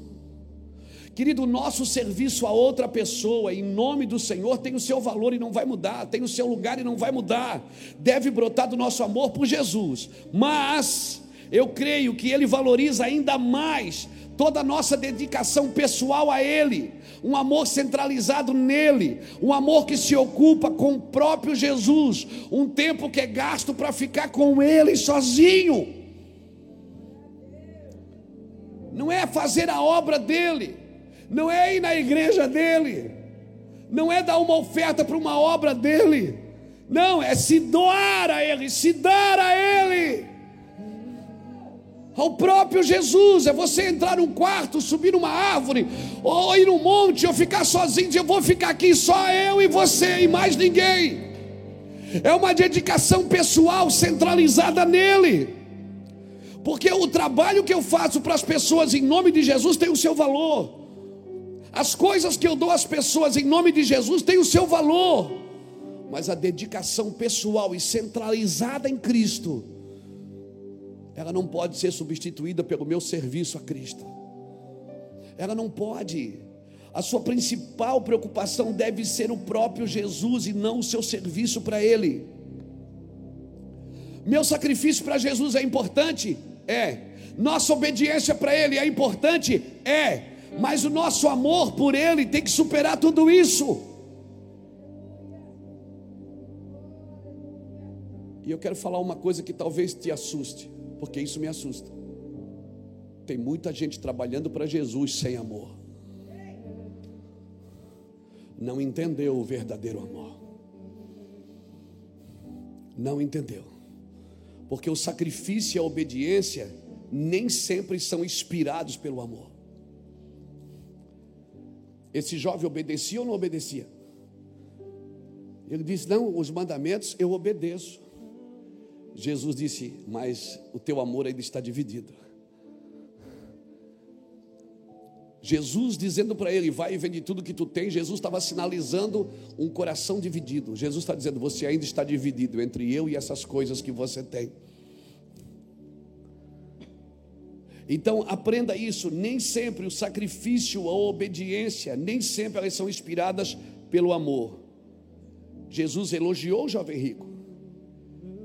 Querido, o nosso serviço a outra pessoa, em nome do Senhor, tem o seu valor e não vai mudar, tem o seu lugar e não vai mudar. Deve brotar do nosso amor por Jesus. Mas eu creio que ele valoriza ainda mais toda a nossa dedicação pessoal a Ele, um amor centralizado nele, um amor que se ocupa com o próprio Jesus, um tempo que é gasto para ficar com Ele sozinho. Não é fazer a obra dele, não é ir na igreja dele, não é dar uma oferta para uma obra dele, não, é se doar a Ele, se dar a Ele ao próprio Jesus. É você entrar num quarto, subir numa árvore, ou ir num monte, ou ficar sozinho. Eu vou ficar aqui só eu e você e mais ninguém. É uma dedicação pessoal centralizada nele. Porque o trabalho que eu faço para as pessoas em nome de Jesus tem o seu valor. As coisas que eu dou às pessoas em nome de Jesus tem o seu valor. Mas a dedicação pessoal e centralizada em Cristo ela não pode ser substituída pelo meu serviço a Cristo. Ela não pode. A sua principal preocupação deve ser o próprio Jesus e não o seu serviço para Ele. Meu sacrifício para Jesus é importante? É. Nossa obediência para Ele é importante? É. Mas o nosso amor por Ele tem que superar tudo isso. E eu quero falar uma coisa que talvez te assuste porque isso me assusta. Tem muita gente trabalhando para Jesus sem amor. Não entendeu o verdadeiro amor. Não entendeu. Porque o sacrifício e a obediência nem sempre são inspirados pelo amor. Esse jovem obedecia ou não obedecia? Ele disse: Não, os mandamentos eu obedeço. Jesus disse: Mas o teu amor ainda está dividido. Jesus dizendo para ele: Vai e vende tudo que tu tens. Jesus estava sinalizando um coração dividido. Jesus está dizendo: Você ainda está dividido entre eu e essas coisas que você tem. Então aprenda isso. Nem sempre o sacrifício, a obediência, nem sempre elas são inspiradas pelo amor. Jesus elogiou o jovem rico.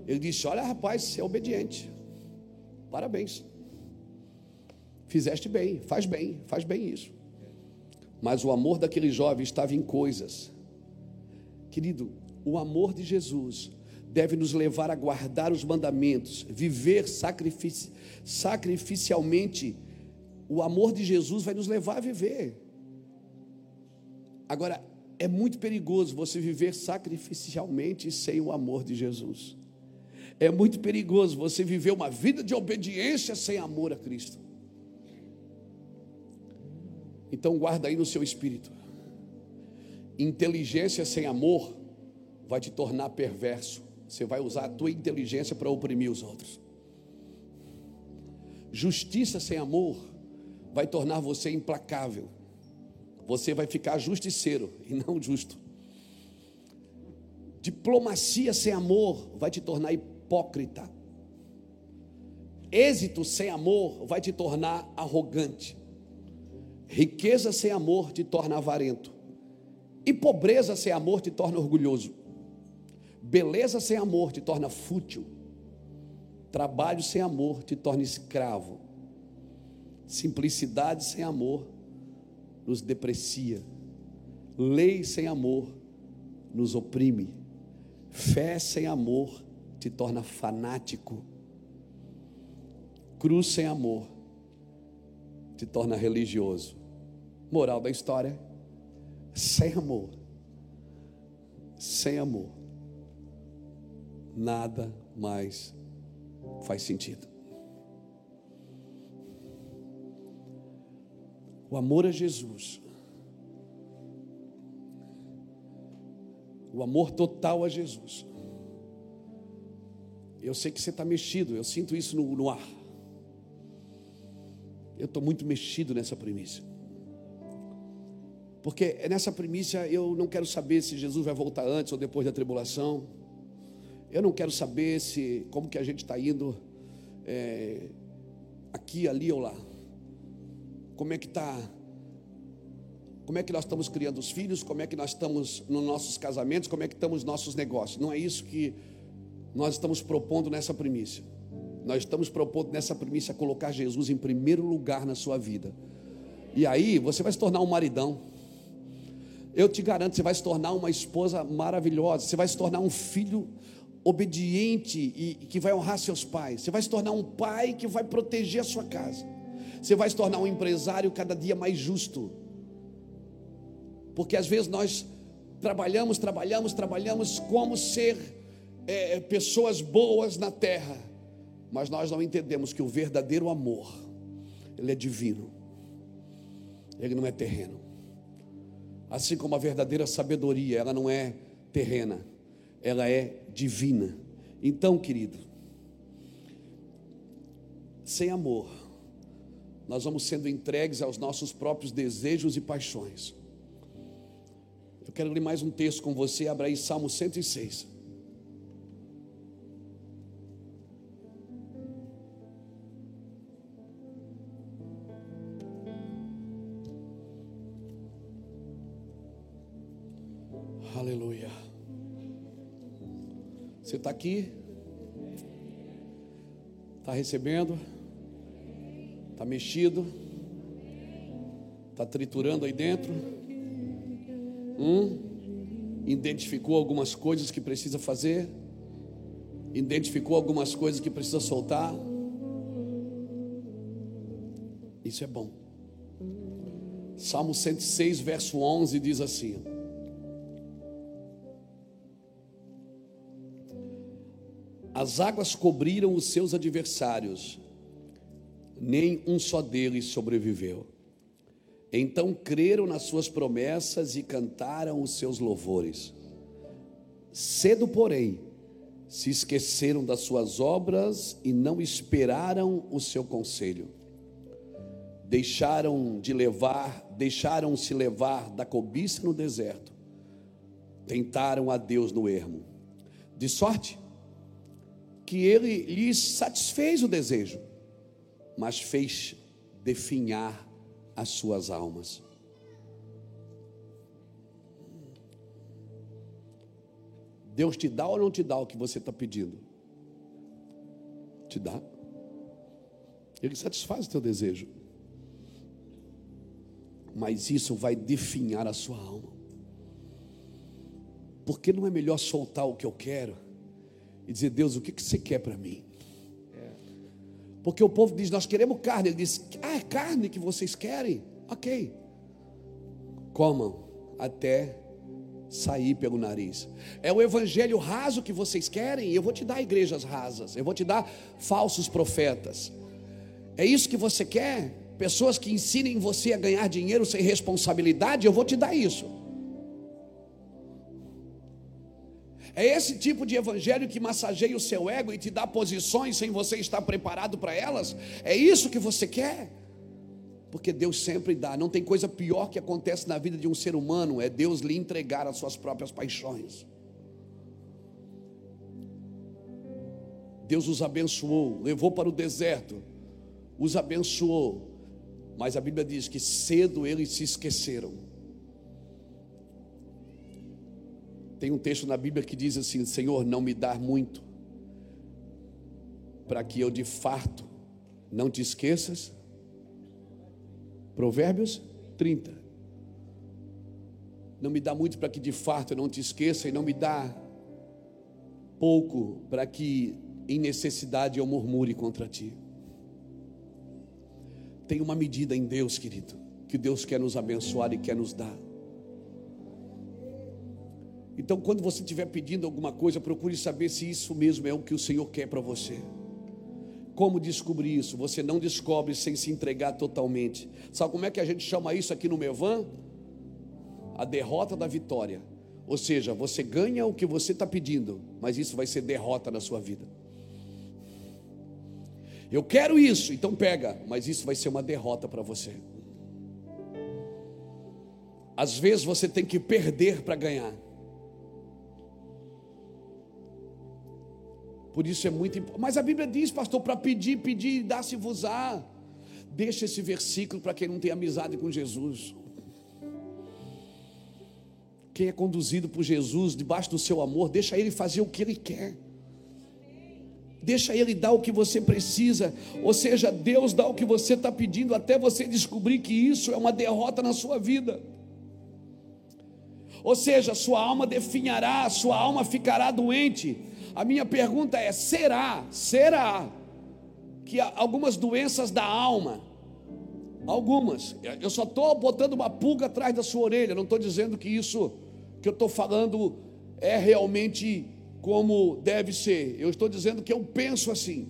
Ele disse: Olha, rapaz, você é obediente. Parabéns. Fizeste bem, faz bem, faz bem isso. Mas o amor daquele jovem estava em coisas. Querido, o amor de Jesus deve nos levar a guardar os mandamentos, viver sacrifici sacrificialmente. O amor de Jesus vai nos levar a viver. Agora, é muito perigoso você viver sacrificialmente sem o amor de Jesus. É muito perigoso você viver uma vida de obediência sem amor a Cristo. Então guarda aí no seu espírito. Inteligência sem amor vai te tornar perverso. Você vai usar a tua inteligência para oprimir os outros. Justiça sem amor vai tornar você implacável. Você vai ficar justiceiro e não justo. Diplomacia sem amor vai te tornar hipócrita hipócrita. Êxito sem amor vai te tornar arrogante. Riqueza sem amor te torna avarento. E pobreza sem amor te torna orgulhoso. Beleza sem amor te torna fútil. Trabalho sem amor te torna escravo. Simplicidade sem amor nos deprecia. Lei sem amor nos oprime. Fé sem amor te torna fanático. Cruz sem amor te torna religioso. Moral da história: sem amor, sem amor, nada mais faz sentido. O amor a Jesus, o amor total a Jesus, eu sei que você está mexido, eu sinto isso no, no ar. Eu estou muito mexido nessa primícia. Porque nessa primícia eu não quero saber se Jesus vai voltar antes ou depois da tribulação. Eu não quero saber se como que a gente está indo é, aqui, ali ou lá. Como é que está? Como é que nós estamos criando os filhos? Como é que nós estamos nos nossos casamentos? Como é que estamos nos nossos negócios? Não é isso que nós estamos propondo nessa primícia. Nós estamos propondo nessa premissa colocar Jesus em primeiro lugar na sua vida. E aí você vai se tornar um maridão. Eu te garanto, você vai se tornar uma esposa maravilhosa. Você vai se tornar um filho obediente e que vai honrar seus pais. Você vai se tornar um pai que vai proteger a sua casa. Você vai se tornar um empresário cada dia mais justo. Porque às vezes nós trabalhamos, trabalhamos, trabalhamos como ser é, pessoas boas na terra, mas nós não entendemos que o verdadeiro amor, ele é divino, ele não é terreno. Assim como a verdadeira sabedoria, ela não é terrena, ela é divina. Então, querido, sem amor, nós vamos sendo entregues aos nossos próprios desejos e paixões. Eu quero ler mais um texto com você, abra aí Salmo 106. Aleluia. Você está aqui? Está recebendo? Está mexido? Está triturando aí dentro? Hum? Identificou algumas coisas que precisa fazer? Identificou algumas coisas que precisa soltar? Isso é bom. Salmo 106, verso 11 diz assim: As águas cobriram os seus adversários, nem um só deles sobreviveu. Então creram nas suas promessas e cantaram os seus louvores. Cedo, porém, se esqueceram das suas obras e não esperaram o seu conselho. Deixaram de levar, deixaram-se levar da cobiça no deserto. Tentaram a Deus no ermo. De sorte que ele lhes satisfez o desejo, mas fez definhar as suas almas. Deus te dá ou não te dá o que você está pedindo? Te dá. Ele satisfaz o teu desejo. Mas isso vai definhar a sua alma. Porque não é melhor soltar o que eu quero? E dizer: Deus, o que, que você quer para mim? Porque o povo diz: Nós queremos carne. Ele diz: Ah, é carne que vocês querem? Ok. Comam até sair pelo nariz. É o evangelho raso que vocês querem? Eu vou te dar igrejas rasas. Eu vou te dar falsos profetas. É isso que você quer? Pessoas que ensinem você a ganhar dinheiro sem responsabilidade? Eu vou te dar isso. É esse tipo de evangelho que massageia o seu ego e te dá posições sem você estar preparado para elas? É isso que você quer? Porque Deus sempre dá. Não tem coisa pior que acontece na vida de um ser humano, é Deus lhe entregar as suas próprias paixões. Deus os abençoou, levou para o deserto, os abençoou. Mas a Bíblia diz que cedo eles se esqueceram. Tem um texto na Bíblia que diz assim: Senhor, não me dá muito, para que eu de fato não te esqueças. Provérbios 30. Não me dá muito para que de fato eu não te esqueça, e não me dá pouco para que em necessidade eu murmure contra ti. Tem uma medida em Deus, querido, que Deus quer nos abençoar e quer nos dar. Então, quando você estiver pedindo alguma coisa, procure saber se isso mesmo é o que o Senhor quer para você. Como descobrir isso? Você não descobre sem se entregar totalmente. Sabe como é que a gente chama isso aqui no Mevan? A derrota da vitória. Ou seja, você ganha o que você está pedindo, mas isso vai ser derrota na sua vida. Eu quero isso, então pega, mas isso vai ser uma derrota para você. Às vezes você tem que perder para ganhar. Por isso é muito importante. Mas a Bíblia diz, pastor, para pedir, pedir e dar-se-vos-á. Deixa esse versículo para quem não tem amizade com Jesus. Quem é conduzido por Jesus, debaixo do seu amor, deixa ele fazer o que ele quer. Deixa Ele dar o que você precisa, ou seja, Deus dá o que você está pedindo até você descobrir que isso é uma derrota na sua vida. Ou seja, sua alma definhará, sua alma ficará doente. A minha pergunta é: será, será que algumas doenças da alma, algumas, eu só estou botando uma pulga atrás da sua orelha, não estou dizendo que isso que eu estou falando é realmente como deve ser. Eu estou dizendo que eu penso assim.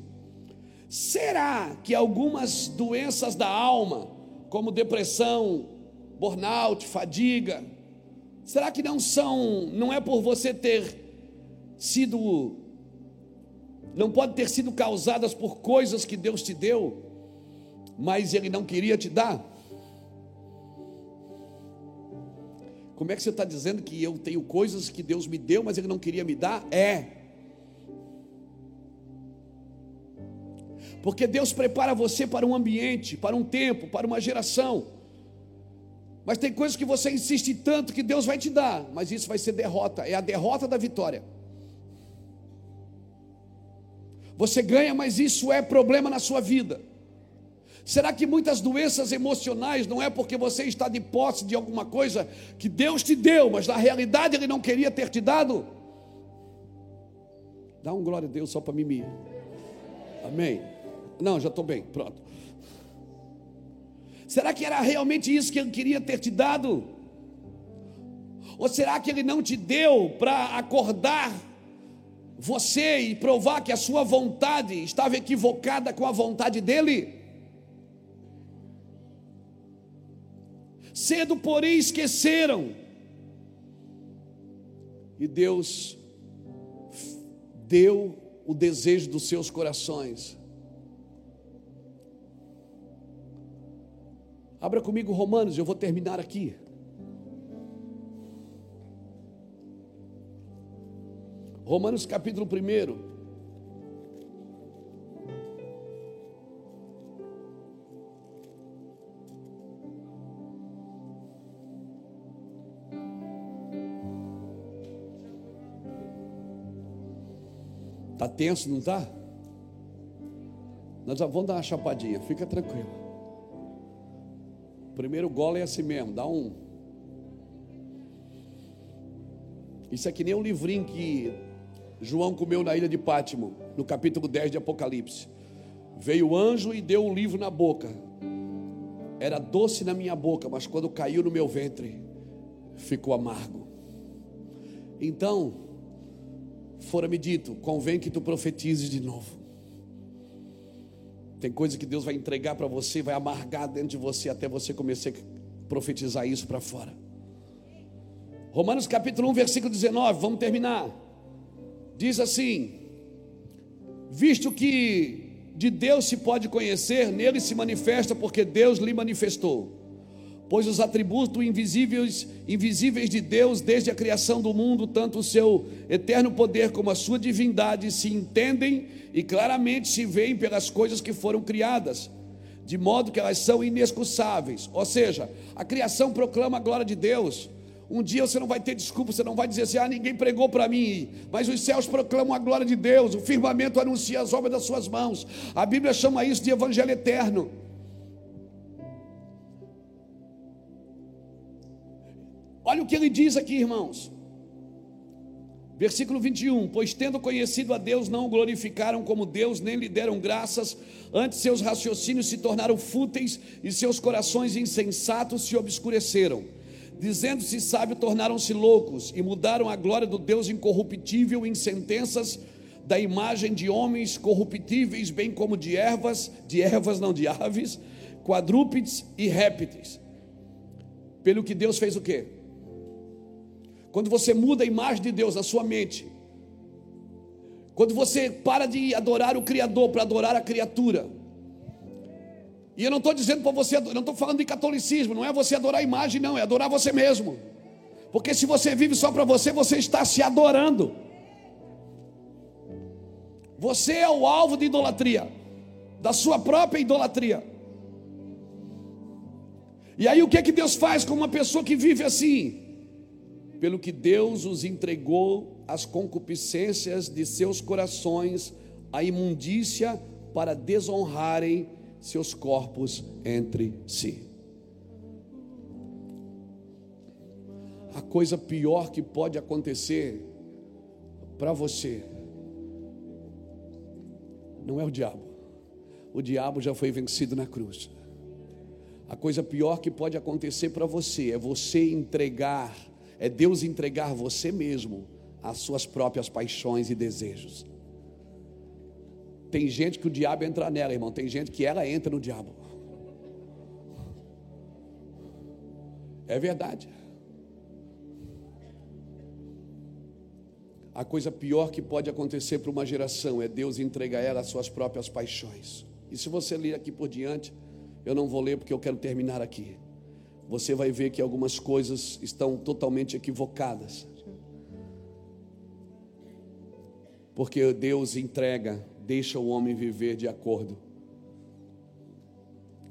Será que algumas doenças da alma, como depressão, burnout, fadiga, será que não são, não é por você ter sido não pode ter sido causadas por coisas que Deus te deu, mas ele não queria te dar? Como é que você está dizendo que eu tenho coisas que Deus me deu, mas Ele não queria me dar? É. Porque Deus prepara você para um ambiente, para um tempo, para uma geração. Mas tem coisas que você insiste tanto que Deus vai te dar, mas isso vai ser derrota, é a derrota da vitória. Você ganha, mas isso é problema na sua vida. Será que muitas doenças emocionais não é porque você está de posse de alguma coisa que Deus te deu, mas na realidade Ele não queria ter te dado? Dá um glória a Deus só para mim. Amém? Não, já estou bem, pronto. Será que era realmente isso que Ele queria ter te dado? Ou será que Ele não te deu para acordar você e provar que a sua vontade estava equivocada com a vontade dEle? Cedo, porém, esqueceram. E Deus deu o desejo dos seus corações. Abra comigo Romanos, eu vou terminar aqui. Romanos capítulo 1. Está tenso, não está? Nós já vamos dar uma chapadinha, fica tranquilo. Primeiro gole é assim mesmo, dá um. Isso é que nem um livrinho que João comeu na ilha de Pátimo, no capítulo 10 de Apocalipse. Veio o anjo e deu um livro na boca. Era doce na minha boca, mas quando caiu no meu ventre, ficou amargo. Então, fora-me dito, convém que tu profetizes de novo. Tem coisa que Deus vai entregar para você, vai amargar dentro de você até você começar a profetizar isso para fora. Romanos capítulo 1, versículo 19, vamos terminar. Diz assim: Visto que de Deus se pode conhecer, nele se manifesta porque Deus lhe manifestou pois os atributos invisíveis, invisíveis de Deus desde a criação do mundo, tanto o seu eterno poder como a sua divindade, se entendem e claramente se veem pelas coisas que foram criadas, de modo que elas são inexcusáveis. Ou seja, a criação proclama a glória de Deus. Um dia você não vai ter desculpa, você não vai dizer assim: ah, ninguém pregou para mim. Mas os céus proclamam a glória de Deus, o firmamento anuncia as obras das suas mãos. A Bíblia chama isso de evangelho eterno. Olha o que ele diz aqui, irmãos. Versículo 21: Pois tendo conhecido a Deus, não o glorificaram como Deus, nem lhe deram graças, antes seus raciocínios se tornaram fúteis e seus corações insensatos se obscureceram. Dizendo-se sábio, tornaram-se loucos e mudaram a glória do Deus incorruptível em sentenças da imagem de homens corruptíveis, bem como de ervas, de ervas não de aves, quadrúpedes e répteis. Pelo que Deus fez o quê? Quando você muda a imagem de Deus na sua mente, quando você para de adorar o Criador para adorar a criatura, e eu não estou dizendo para você, não estou falando de catolicismo, não é você adorar a imagem, não, é adorar você mesmo. Porque se você vive só para você, você está se adorando. Você é o alvo de idolatria, da sua própria idolatria. E aí o que é que Deus faz com uma pessoa que vive assim? pelo que Deus os entregou às concupiscências de seus corações, a imundícia para desonrarem seus corpos entre si. A coisa pior que pode acontecer para você não é o diabo. O diabo já foi vencido na cruz. A coisa pior que pode acontecer para você é você entregar, é Deus entregar você mesmo às suas próprias paixões e desejos. Tem gente que o diabo entra nela, irmão. Tem gente que ela entra no diabo. É verdade. A coisa pior que pode acontecer para uma geração é Deus entregar ela às suas próprias paixões. E se você ler aqui por diante, eu não vou ler porque eu quero terminar aqui. Você vai ver que algumas coisas estão totalmente equivocadas. Porque Deus entrega, deixa o homem viver de acordo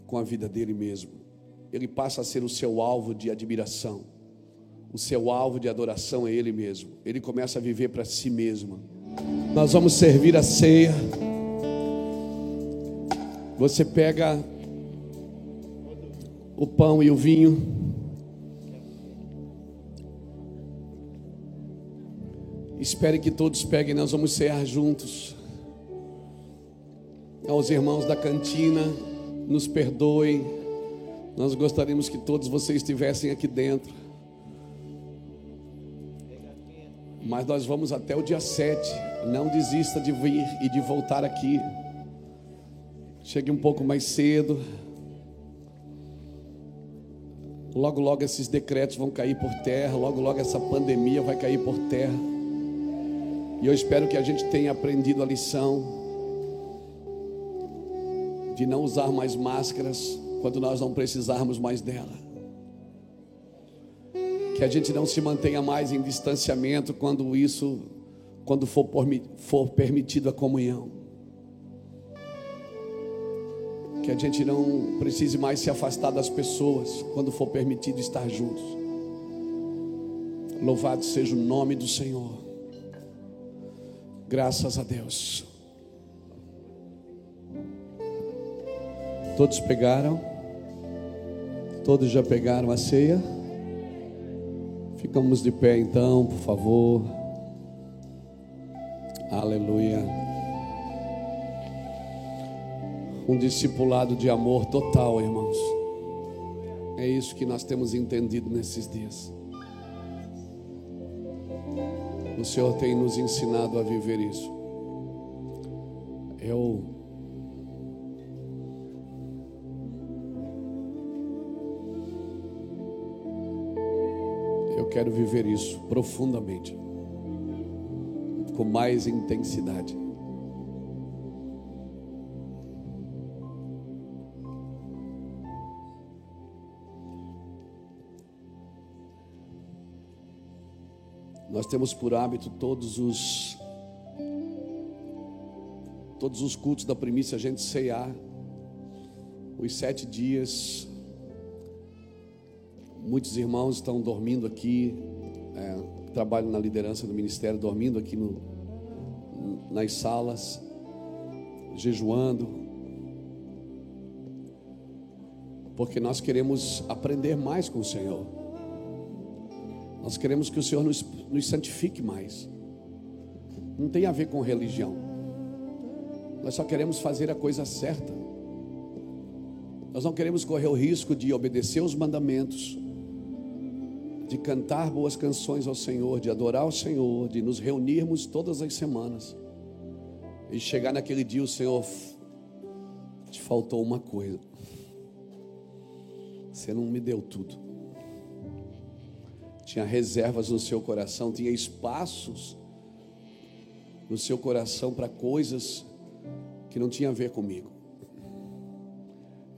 com a vida dele mesmo. Ele passa a ser o seu alvo de admiração. O seu alvo de adoração é ele mesmo. Ele começa a viver para si mesmo. Nós vamos servir a ceia. Você pega o pão e o vinho. Espere que todos peguem, nós vamos cear juntos. Aos irmãos da cantina, nos perdoem. Nós gostaríamos que todos vocês estivessem aqui dentro. Mas nós vamos até o dia 7. Não desista de vir e de voltar aqui. Chegue um pouco mais cedo. Logo, logo esses decretos vão cair por terra, logo, logo essa pandemia vai cair por terra. E eu espero que a gente tenha aprendido a lição de não usar mais máscaras quando nós não precisarmos mais dela. Que a gente não se mantenha mais em distanciamento quando isso, quando for, for permitido a comunhão. que a gente não precise mais se afastar das pessoas quando for permitido estar juntos. Louvado seja o nome do Senhor. Graças a Deus. Todos pegaram? Todos já pegaram a ceia? Ficamos de pé então, por favor. Aleluia um discipulado de amor total, irmãos. É isso que nós temos entendido nesses dias. O Senhor tem nos ensinado a viver isso. Eu quero viver isso profundamente, com mais intensidade. Nós temos por hábito todos os todos os cultos da primícia a gente ceiar os sete dias. Muitos irmãos estão dormindo aqui, é, trabalham na liderança do ministério, dormindo aqui no, nas salas, jejuando, porque nós queremos aprender mais com o Senhor. Nós queremos que o Senhor nos, nos santifique mais. Não tem a ver com religião. Nós só queremos fazer a coisa certa. Nós não queremos correr o risco de obedecer os mandamentos, de cantar boas canções ao Senhor, de adorar o Senhor, de nos reunirmos todas as semanas. E chegar naquele dia, o Senhor te faltou uma coisa. Você não me deu tudo tinha reservas no seu coração, tinha espaços no seu coração para coisas que não tinham a ver comigo.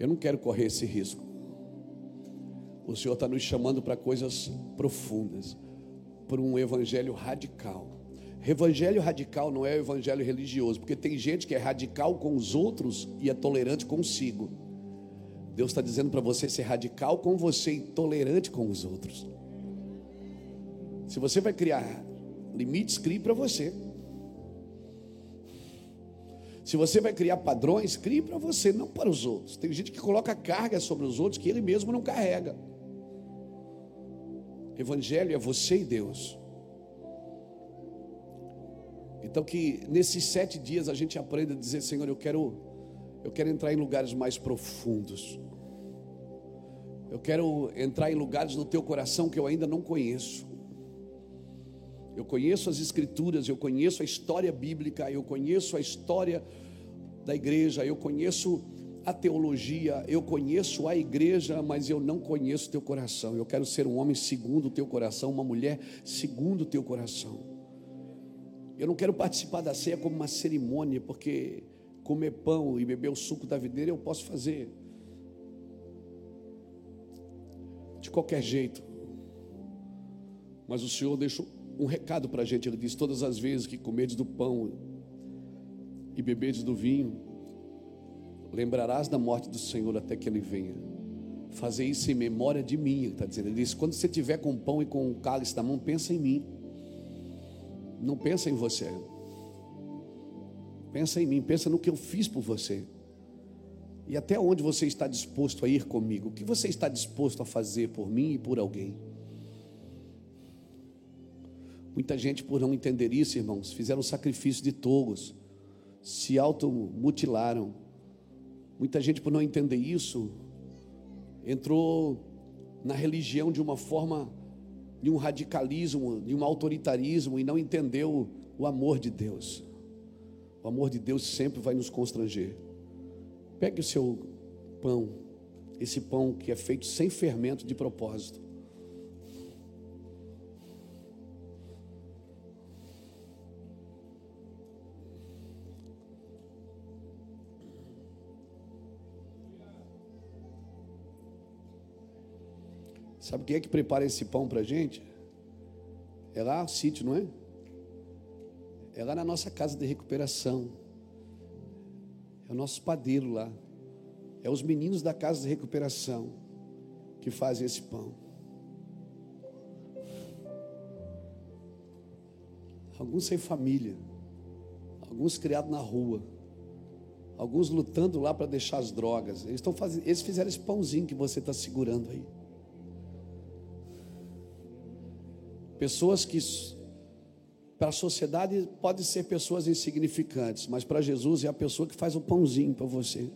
Eu não quero correr esse risco. O Senhor está nos chamando para coisas profundas, para um evangelho radical. Evangelho radical não é o evangelho religioso, porque tem gente que é radical com os outros e é tolerante consigo. Deus está dizendo para você ser radical com você e tolerante com os outros. Se você vai criar limites, crie para você. Se você vai criar padrões, crie para você, não para os outros. Tem gente que coloca carga sobre os outros que ele mesmo não carrega. Evangelho é você e Deus. Então que nesses sete dias a gente aprenda a dizer, Senhor, eu quero, eu quero entrar em lugares mais profundos. Eu quero entrar em lugares no teu coração que eu ainda não conheço. Eu conheço as escrituras, eu conheço a história bíblica, eu conheço a história da igreja, eu conheço a teologia, eu conheço a igreja, mas eu não conheço teu coração. Eu quero ser um homem segundo o teu coração, uma mulher segundo o teu coração. Eu não quero participar da ceia como uma cerimônia, porque comer pão e beber o suco da videira eu posso fazer de qualquer jeito. Mas o Senhor deixou um recado para a gente. Ele diz: Todas as vezes que comedes do pão e bebedes do vinho, lembrarás da morte do Senhor até que ele venha. Fazer isso em memória de mim, ele está dizendo. Ele diz: quando você tiver com pão e com o cálice na mão, pensa em mim. Não pensa em você. Pensa em mim, pensa no que eu fiz por você. E até onde você está disposto a ir comigo? O que você está disposto a fazer por mim e por alguém? Muita gente, por não entender isso, irmãos, fizeram sacrifício de tolos, se automutilaram Muita gente, por não entender isso, entrou na religião de uma forma, de um radicalismo, de um autoritarismo e não entendeu o amor de Deus. O amor de Deus sempre vai nos constranger. Pegue o seu pão, esse pão que é feito sem fermento de propósito. Sabe quem é que prepara esse pão para a gente? É lá o sítio, não é? É lá na nossa casa de recuperação. É o nosso padeiro lá. É os meninos da casa de recuperação que fazem esse pão. Alguns sem família, alguns criados na rua, alguns lutando lá para deixar as drogas. Eles fazendo, eles fizeram esse pãozinho que você está segurando aí. Pessoas que para a sociedade podem ser pessoas insignificantes, mas para Jesus é a pessoa que faz o pãozinho para você.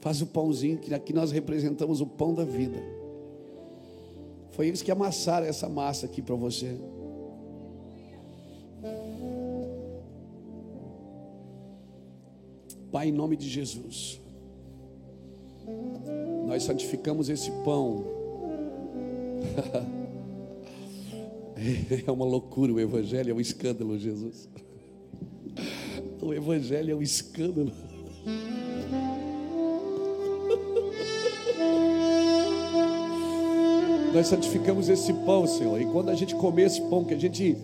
Faz o pãozinho, que aqui nós representamos o pão da vida. Foi eles que amassaram essa massa aqui para você. Pai, em nome de Jesus, nós santificamos esse pão (laughs) é uma loucura o Evangelho, é um escândalo, Jesus. O Evangelho é um escândalo. Nós santificamos esse pão, Senhor, e quando a gente comer esse pão, que a gente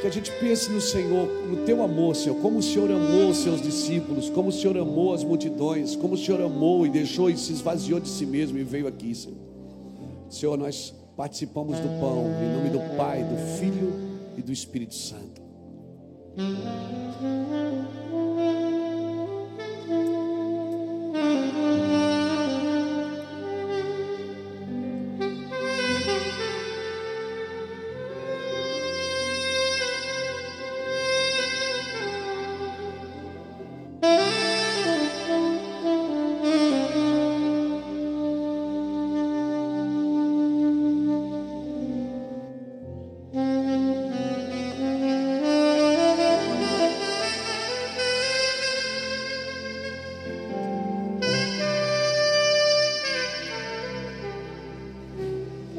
que a gente pense no Senhor, no teu amor, Senhor, como o Senhor amou os seus discípulos, como o Senhor amou as multidões, como o Senhor amou e deixou e se esvaziou de si mesmo e veio aqui, Senhor. Senhor, nós participamos do pão em nome do Pai, do Filho e do Espírito Santo.